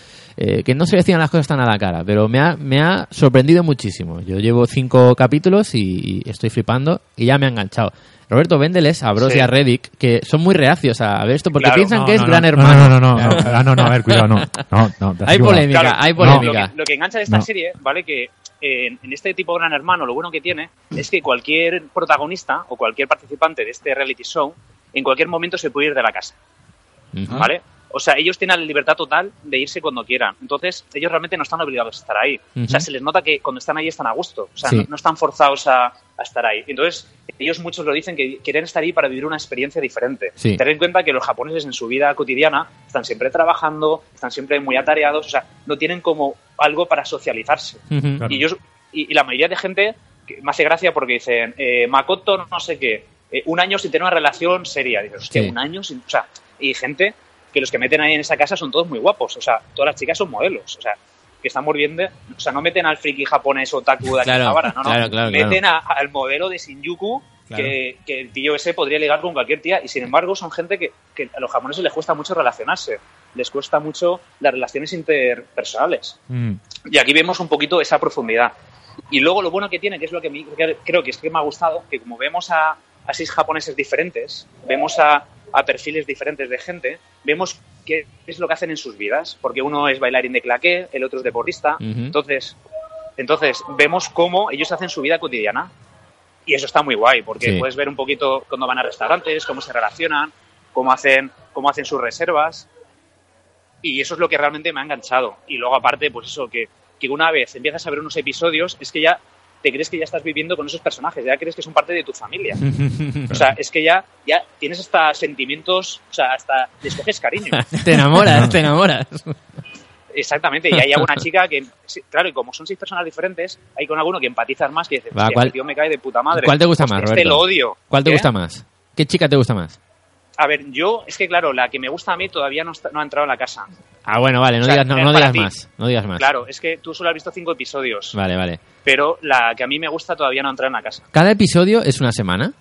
eh, que no se decían las cosas tan a la cara, pero me ha, me ha sorprendido muchísimo. Yo llevo cinco capítulos y, y estoy flipando y ya me ha enganchado. Roberto, véndeles a Bros Sí. y a Reddick, que son muy reacios a ver esto porque Claro. piensan No, que es no, gran no, hermano. No, no, no, no, no, Ah, no, no, a ver, cuidado, no. No, no, Hay polémica, Claro, hay Lo polémica. que, lo que engancha de esta No. serie, ¿vale? Que eh, en, en este tipo de Gran Hermano, lo bueno que tiene es que cualquier protagonista o cualquier participante de este reality show, en cualquier momento se puede ir de la casa. ¿vale? O sea, ellos tienen la libertad total de irse cuando quieran. Entonces, ellos realmente no están obligados a estar ahí. O sea, se les nota que cuando están ahí están a gusto. O sea, Sí. no, no están forzados a, a estar ahí. Entonces, ellos muchos lo dicen que quieren estar ahí para vivir una experiencia diferente. Sí. Tener en cuenta que los japoneses en su vida cotidiana están siempre trabajando, están siempre muy atareados, o sea, no tienen como algo para socializarse. Ujú. Claro. Y, yo, y, y la mayoría de gente que me hace gracia porque dicen, eh, Makoto no sé qué, eh, un año sin tener una relación seria. Dices, hostia, Sí. un año sin... O sea, y gente que los que meten ahí en esa casa son todos muy guapos. O sea, todas las chicas son modelos. O sea, que estamos viendo... O sea, no meten al friki japonés otaku de Claro, Akihabara, no, no. claro, claro, meten a- al modelo de Shinjuku que, que el tío ese podría ligar con cualquier tía y sin embargo son gente que, que a los japoneses les cuesta mucho relacionarse. Les cuesta mucho las relaciones interpersonales. Mm. Y aquí vemos un poquito esa profundidad. Y luego lo bueno que tiene, que es lo que que- creo que es que me ha gustado, que como vemos a, a seis japoneses diferentes, vemos a, a perfiles diferentes de gente, vemos qué es lo que hacen en sus vidas. Porque uno es bailarín de claqué, el otro es deportista. Entonces, entonces, vemos cómo ellos hacen su vida cotidiana. Y eso está muy guay, porque Sí. puedes ver un poquito cuando van a restaurantes, cómo se relacionan, cómo hacen, cómo hacen sus reservas. Y eso es lo que realmente me ha enganchado. Y luego, aparte, pues eso, que, que una vez empiezas a ver unos episodios, es que ya te crees que ya estás viviendo con esos personajes, ya crees que son parte de tu familia. O sea, es que ya, ya tienes hasta sentimientos, o sea, hasta les coges cariño. te enamoras, te enamoras. Exactamente, y hay alguna chica que, claro, y como son seis personas diferentes, hay con alguno que empatizas más que dices, Va, "Hostia, ¿cuál- este tío me cae de puta madre. ¿Cuál te gusta Hostia, más, Este Roberto? lo odio. ¿Cuál te ¿Qué? gusta más? ¿Qué chica te gusta más? A ver, yo, es que claro, la que me gusta a mí todavía no, está- no ha entrado en la casa. Ah, bueno, vale, no O sea, digas, no, no más. No digas más. Claro, es que tú solo has visto cinco episodios, Vale, vale. pero la que a mí me gusta todavía no ha entrado en la casa. ¿Cada episodio es una semana?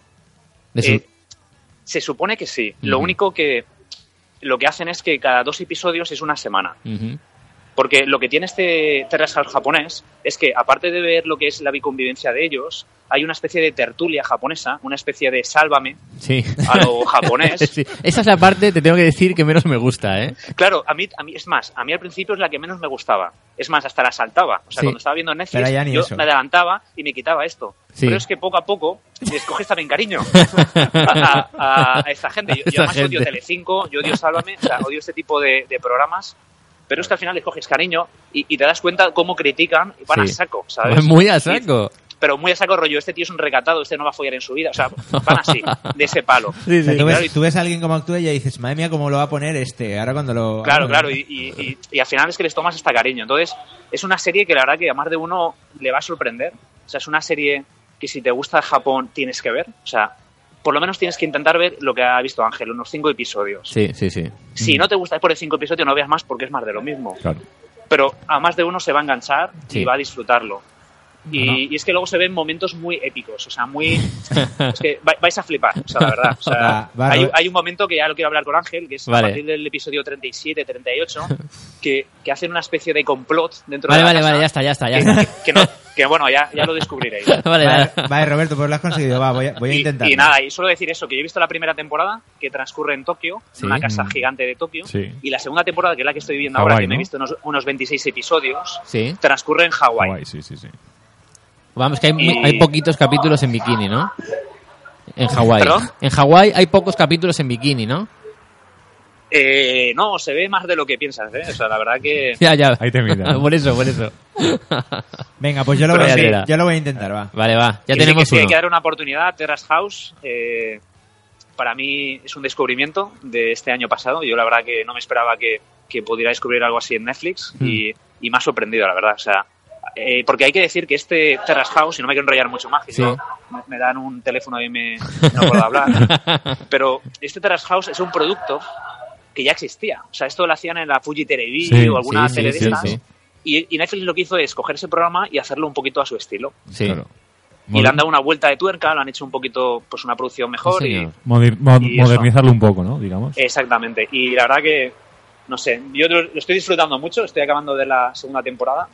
De su- Eh, se supone que sí. Lo único que lo que hacen es que cada dos episodios es una semana. Porque lo que tiene este House japonés es que, aparte de ver lo que es la biconvivencia de ellos, hay una especie de tertulia japonesa, una especie de sálvame Sí. a lo japonés. Sí. Esa es la parte, te tengo que decir, que menos me gusta, ¿eh? Claro, a mí, a mí, es más, a mí al principio es la que menos me gustaba. Es más, hasta la saltaba. O sea, Sí. cuando estaba viendo Netflix, yo eso. me adelantaba y me quitaba esto. Pero es que poco a poco les coges también cariño a, a- a esta gente. Yo, yo además odio gente. Telecinco, yo odio Sálvame, o sea, odio este tipo de, de programas. Pero es que al final les coges cariño y, y te das cuenta cómo critican y van Sí. a saco, ¿sabes? Muy a saco. pero muy a saco rollo, este tío es un recatado, este no va a follar en su vida. O sea, van así, de ese palo. Sí, O sea, sí. tú, claro, ves, tú ves a alguien como actúa y ya dices, madre mía, cómo lo va a poner este. Ahora cuando lo. Claro, ahora- claro, y, y- y- y al final es que les tomas hasta cariño. Entonces, es una serie que la verdad que a más de uno le va a sorprender. O sea, es una serie que si te gusta Japón tienes que ver. O sea, por lo menos tienes que intentar ver lo que ha visto Ángel, unos cinco episodios. Sí, sí, sí. Si no te gusta después de cinco episodios, no veas más porque es más de lo mismo. Claro. Pero a más de uno se va a enganchar Sí. y va a disfrutarlo. Y, y es que luego se ven momentos muy épicos, o sea, muy... es que vai- vais a flipar, o sea, la verdad. O sea, Va, va, hay, hay un momento que ya lo quiero hablar con Ángel, que es Vale. a partir del episodio 37, 38, que, que hacen una especie de complot dentro Vale, de la vale, casa vale, ya está, ya está, ya que, está. que- que no- que, bueno, ya, ya lo descubriréis. Vale, Vale, vale. Roberto, pues lo has conseguido. Va, voy a, voy a Y- intentar. Y, nada, y solo decir eso, que yo he visto la primera temporada, que transcurre en Tokio, Sí. en una casa gigante de Tokio, Sí. y la segunda temporada, que es la que estoy viviendo Hawái, ahora, que me he ¿no? visto unos, unos 26 episodios, Sí. transcurre en Hawái. Sí, sí, sí. Vamos, que hay, muy- Y- hay poquitos capítulos en bikini, ¿no? En Hawái. En Hawái hay pocos capítulos en bikini, ¿no? Eh, no, se ve más de lo que piensas, ¿eh? O sea, la verdad que... Ya, ya. Ahí te mira, ¿no? por eso, por eso. Venga, pues yo lo, voy a, sí. yo lo voy a intentar, va. Vale, va. Ya que sí, tenemos que sí, hay uno. que dar una oportunidad. Terrace House, eh, para mí es un descubrimiento de este año pasado. Yo la verdad que no me esperaba que, que pudiera descubrir algo así en Netflix Hmm. y, y me ha sorprendido, la verdad. O sea, eh, porque hay que decir que este Terrace House, y no me quiero enrollar mucho más, que Sí. me, me dan un teléfono y me no puedo hablar, pero este Terrace House es un producto que ya existía. O sea, esto lo hacían en la Fuji TV Sí, o alguna sí, tele sí, de sí, estas. sí. Y, y Netflix lo que hizo es coger ese programa y hacerlo un poquito a su estilo. Sí. Claro. Y le han dado una vuelta de tuerca, lo han hecho un poquito, pues una producción mejor. Sí, y. Moder- modernizarlo un poco, ¿no? Digamos. exactamente. Y la verdad que, no sé, yo lo estoy disfrutando mucho, estoy acabando de la segunda temporada.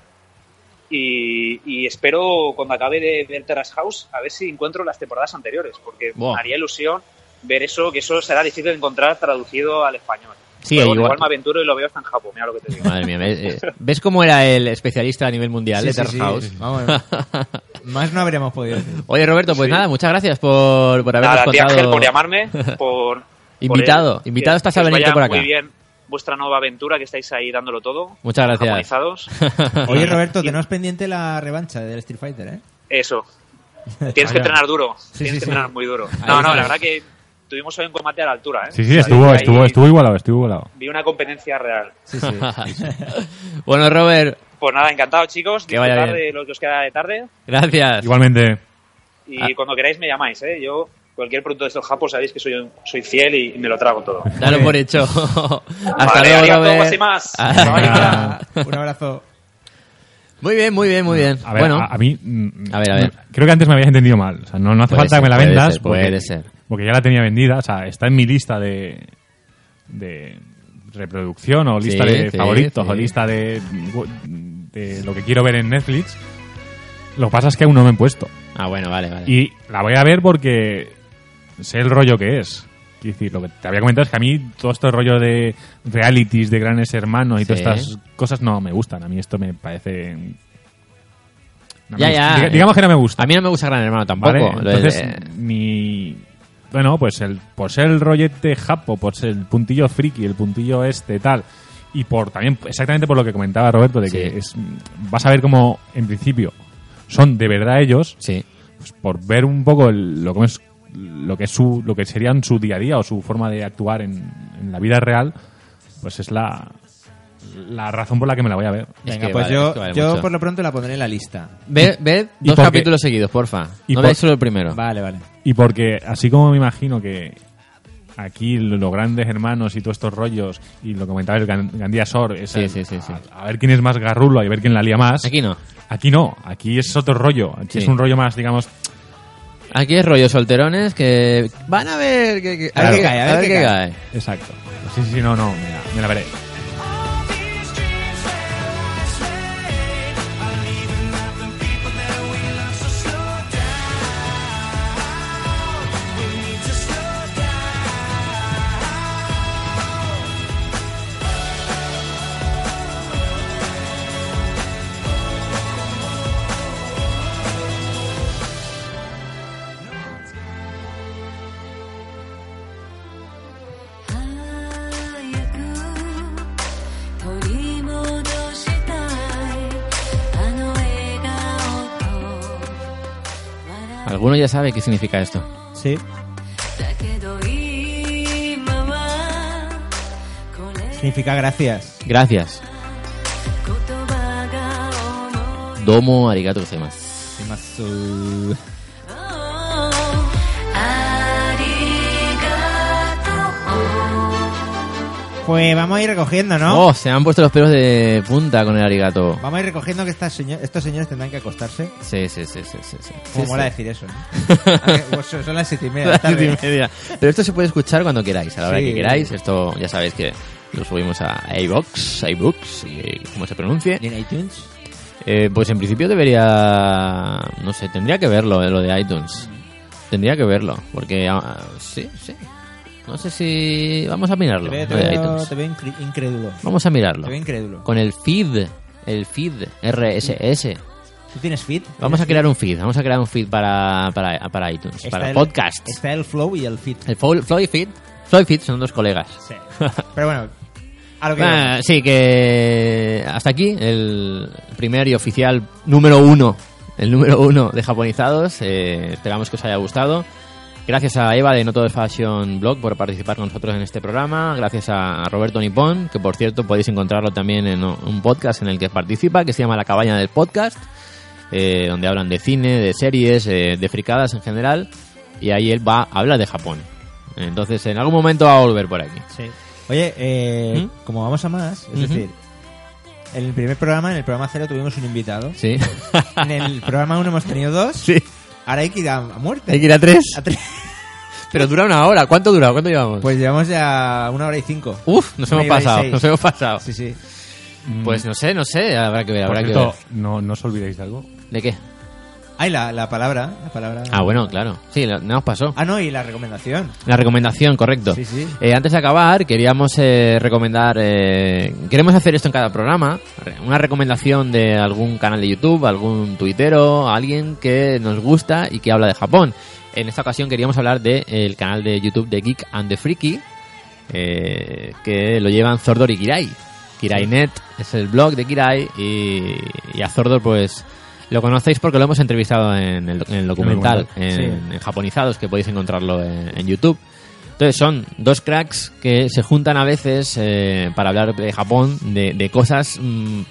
Y, y espero cuando acabe de ver Terrace House a ver si encuentro las temporadas anteriores, porque me haría ilusión ver eso, que eso será difícil de encontrar traducido al español. Sí, Pero bueno, igual- igual me aventuro y lo veo hasta en Japón, mira lo que te digo. Madre mía, ¿ves, eh, ¿ves cómo era el especialista a nivel mundial Sí, de sí, Terrace sí. House? Vamos, más no habríamos podido decir. Oye, Roberto, pues Sí. nada, muchas gracias por, por habernos Nada, contado. Ángel, por llamarme, por... Invitado, por invitado que- estás que a venirte por acá. Muy bien vuestra nueva aventura, que estáis ahí dándolo todo. Muchas gracias. Oye, Roberto, tenemos pendiente la revancha del Street Fighter, ¿eh? Eso. Tienes que entrenar duro. Sí, Tienes sí, que sí. entrenar muy duro. No, no, la verdad que tuvimos hoy un combate a la altura, ¿eh? Sí, sí, estuvo, ahí estuvo, estuvo igualado, estuvo igualado. Vi una competencia real. Sí, sí. bueno, Robert, Pues nada, encantado, chicos. Que vaya bien. de lo que os queda de tarde. gracias. Igualmente. Y Ah. cuando queráis me llamáis, ¿eh? Yo, cualquier producto de estos japos, sabéis que soy, soy fiel y me lo trago todo. Dalo por hecho. Hasta Vale, luego. Ah, Venga. Un abrazo. Muy bien, muy bien, muy bien. A ver, bueno, a, a mí. mm, A ver, a ver. Creo que antes me habías entendido mal. O sea, no, no hace Puede falta ser, que me la puede vendas. ser, puede porque, ser. porque ya la tenía vendida. O sea, está en mi lista de. de reproducción o lista Sí, de sí, favoritos sí. o lista de. de lo que quiero ver en Netflix. Lo que pasa es que aún no me he puesto. ah, bueno, vale, vale. Y la voy a ver porque sé el rollo que es. Quiero decir, lo que te había comentado es que a mí todo este rollo de realities, de grandes hermanos y Sí. todas estas cosas no me gustan. A mí esto me parece... no me Ya, gusta. ya. Diga- digamos que no me gusta. A mí no me gusta Gran Hermano tampoco. ¿vale? Lo de- Entonces, mi... Bueno, pues el, por ser el rollete japo, por ser el puntillo friki, el puntillo este, tal, y por también, exactamente por lo que comentaba Roberto, de que es, vas a ver cómo, en principio, son de verdad ellos, sí. pues, por ver un poco el- lo que es lo que es su lo que serían su día a día o su forma de actuar en, en la vida real pues es la la razón por la que me la voy a ver Es Venga, que pues vale, yo, es que vale yo mucho. por lo pronto la pondré en la lista. Ve, ved y dos porque- capítulos seguidos, porfa. y no por- veáis solo el primero. Vale, vale. y porque así como me imagino que aquí lo- los grandes hermanos y todos estos rollos y lo que comentaba el Gan- Gandía Sor es Sí, el- sí, sí, sí. A, a ver quién es más garrulo y a ver quién la lía más Aquí no. Aquí no aquí es otro rollo aquí Sí. es un rollo más digamos Aquí es rollo solterones que van a ver que, que- A ver qué cae, a ver qué cae. exacto. Sí sí sí no no me la, me la veré ¿Alguno ya sabe qué significa esto? Sí. Significa gracias. Gracias. Domo arigato gozaimasu. Pues vamos a ir recogiendo, ¿no? Oh, se han puesto los pelos de punta con el arigato. Vamos a ir recogiendo que estas señor- estos señores tendrán que acostarse. Sí, sí, sí, sí, sí. sí. Como Sí, mola sí. decir eso, ¿no? Ah, que- pues son las siete y media de la Las siete tarde. y media. Pero esto se puede escuchar cuando queráis, a la hora Sí. que queráis. Esto ya sabéis que lo subimos a iBox, iBooks, y como se pronuncie. ¿Y en iTunes? Eh, pues en principio debería... No sé, tendría que verlo, eh, lo de iTunes. Tendría que verlo, porque... ah, sí, sí. No sé si... Vamos a mirarlo, Te veo, te veo- veo incrédulo. Vamos a mirarlo. Te veo incrédulo. Con el feed, el feed RSS. ¿Tú tienes feed? Vamos a ¿Tienes crear un feed, vamos a crear un feed para, para, para iTunes, para el- podcast. Está el flow y el feed. El Flo- Flow y Feed, Flow y Feed son dos colegas. Sí. Pero bueno, a lo que Ah, vamos. sí, que hasta aquí el primer y oficial número uno, el número uno de Japonizados. Eh, esperamos que os haya gustado. Gracias a Eva de No Todo es Fashion Blog por participar con nosotros en este programa. Gracias a Roberto Nipón, que por cierto podéis encontrarlo también en un podcast en el que participa, que se llama La Cabaña del Podcast, eh, donde hablan de cine, de series, eh, de fricadas en general. Y ahí él va a hablar de Japón. Entonces, en algún momento va a volver por aquí. Sí. Oye, eh, ¿Mm? como vamos a más, es decir, en el primer programa, en el programa cero tuvimos un invitado. Sí. En el programa uno hemos tenido dos. sí. Ahora hay que ir a, a muerte. Hay que ir a tres. A tres. Pero dura una hora. ¿Cuánto dura? ¿Cuánto llevamos? Pues llevamos ya una hora y cinco. Uf, nos una hemos pasado. Nos hemos pasado. Sí, sí. Pues no sé, no sé. Habrá que ver, Por habrá que cierto, ver. no, no os olvidéis de algo. ¿De qué? Ay, la, la palabra, la palabra. Ah, bueno, claro. Sí, lo- nos pasó. Ah, no, y la recomendación. La recomendación, correcto. Sí, sí. Eh, antes de acabar, queríamos eh, recomendar. eh, queremos hacer esto en cada programa. Una recomendación de algún canal de YouTube, algún tuitero, alguien que nos gusta y que habla de Japón. En esta ocasión queríamos hablar del canal de YouTube de Geek and the Freaky, eh, que lo llevan Zordor y Kirai. KiraiNet es el blog de Kirai y, y a Zordor pues lo conocéis porque lo hemos entrevistado en el, en el documental, documental, en, en Japonizados, que podéis encontrarlo en, en YouTube. Entonces son dos cracks que se juntan a veces eh, para hablar de Japón, de, de cosas mm,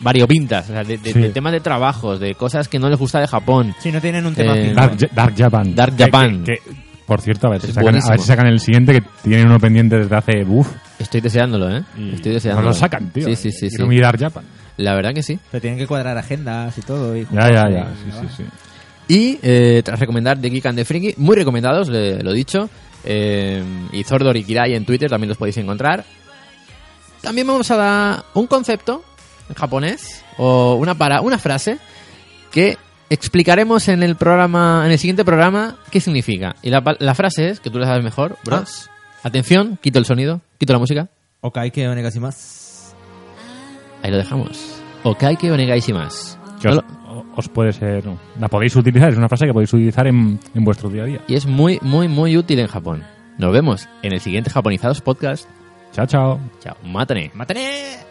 variopintas, o sea, de, de- Sí. de temas de trabajos, de cosas que no les gusta de Japón. Si no tienen un tema Eh. Dark, Dark Japan. Dark Japan. que- que, por cierto, a ver, si sacan, a ver si sacan el siguiente, que tienen uno pendiente desde hace... Uf, Estoy deseándolo, ¿eh? y Estoy deseándolo. no lo sacan, tío. Sí, sí, sí. Quiero sí. mi Dark Japan. La verdad que sí. Pero tienen que cuadrar agendas y todo. Y Ya, ya, y- ya. Sí, sí, sí. Y eh, tras recomendar The Geek and the Freaky, muy recomendados, le- lo dicho. eh, y Zordor y Kirai en Twitter también los podéis encontrar. También vamos a dar un concepto en japonés o una para una frase que explicaremos en el programa en el siguiente programa qué significa. Y la, frase es que tú la sabes mejor, bros. Atención, quito el sonido, quito la música. Okai que onegashimasu. Ahí lo dejamos. Okaike onegaishimasu. Que No os, lo- o- os puede ser... La podéis utilizar, es una frase que podéis utilizar en, en vuestro día a día. y es muy, muy, muy útil en Japón. Nos vemos en el siguiente Japonizados Podcast. Chao, chao. Chao, mátane. ¡Mátane!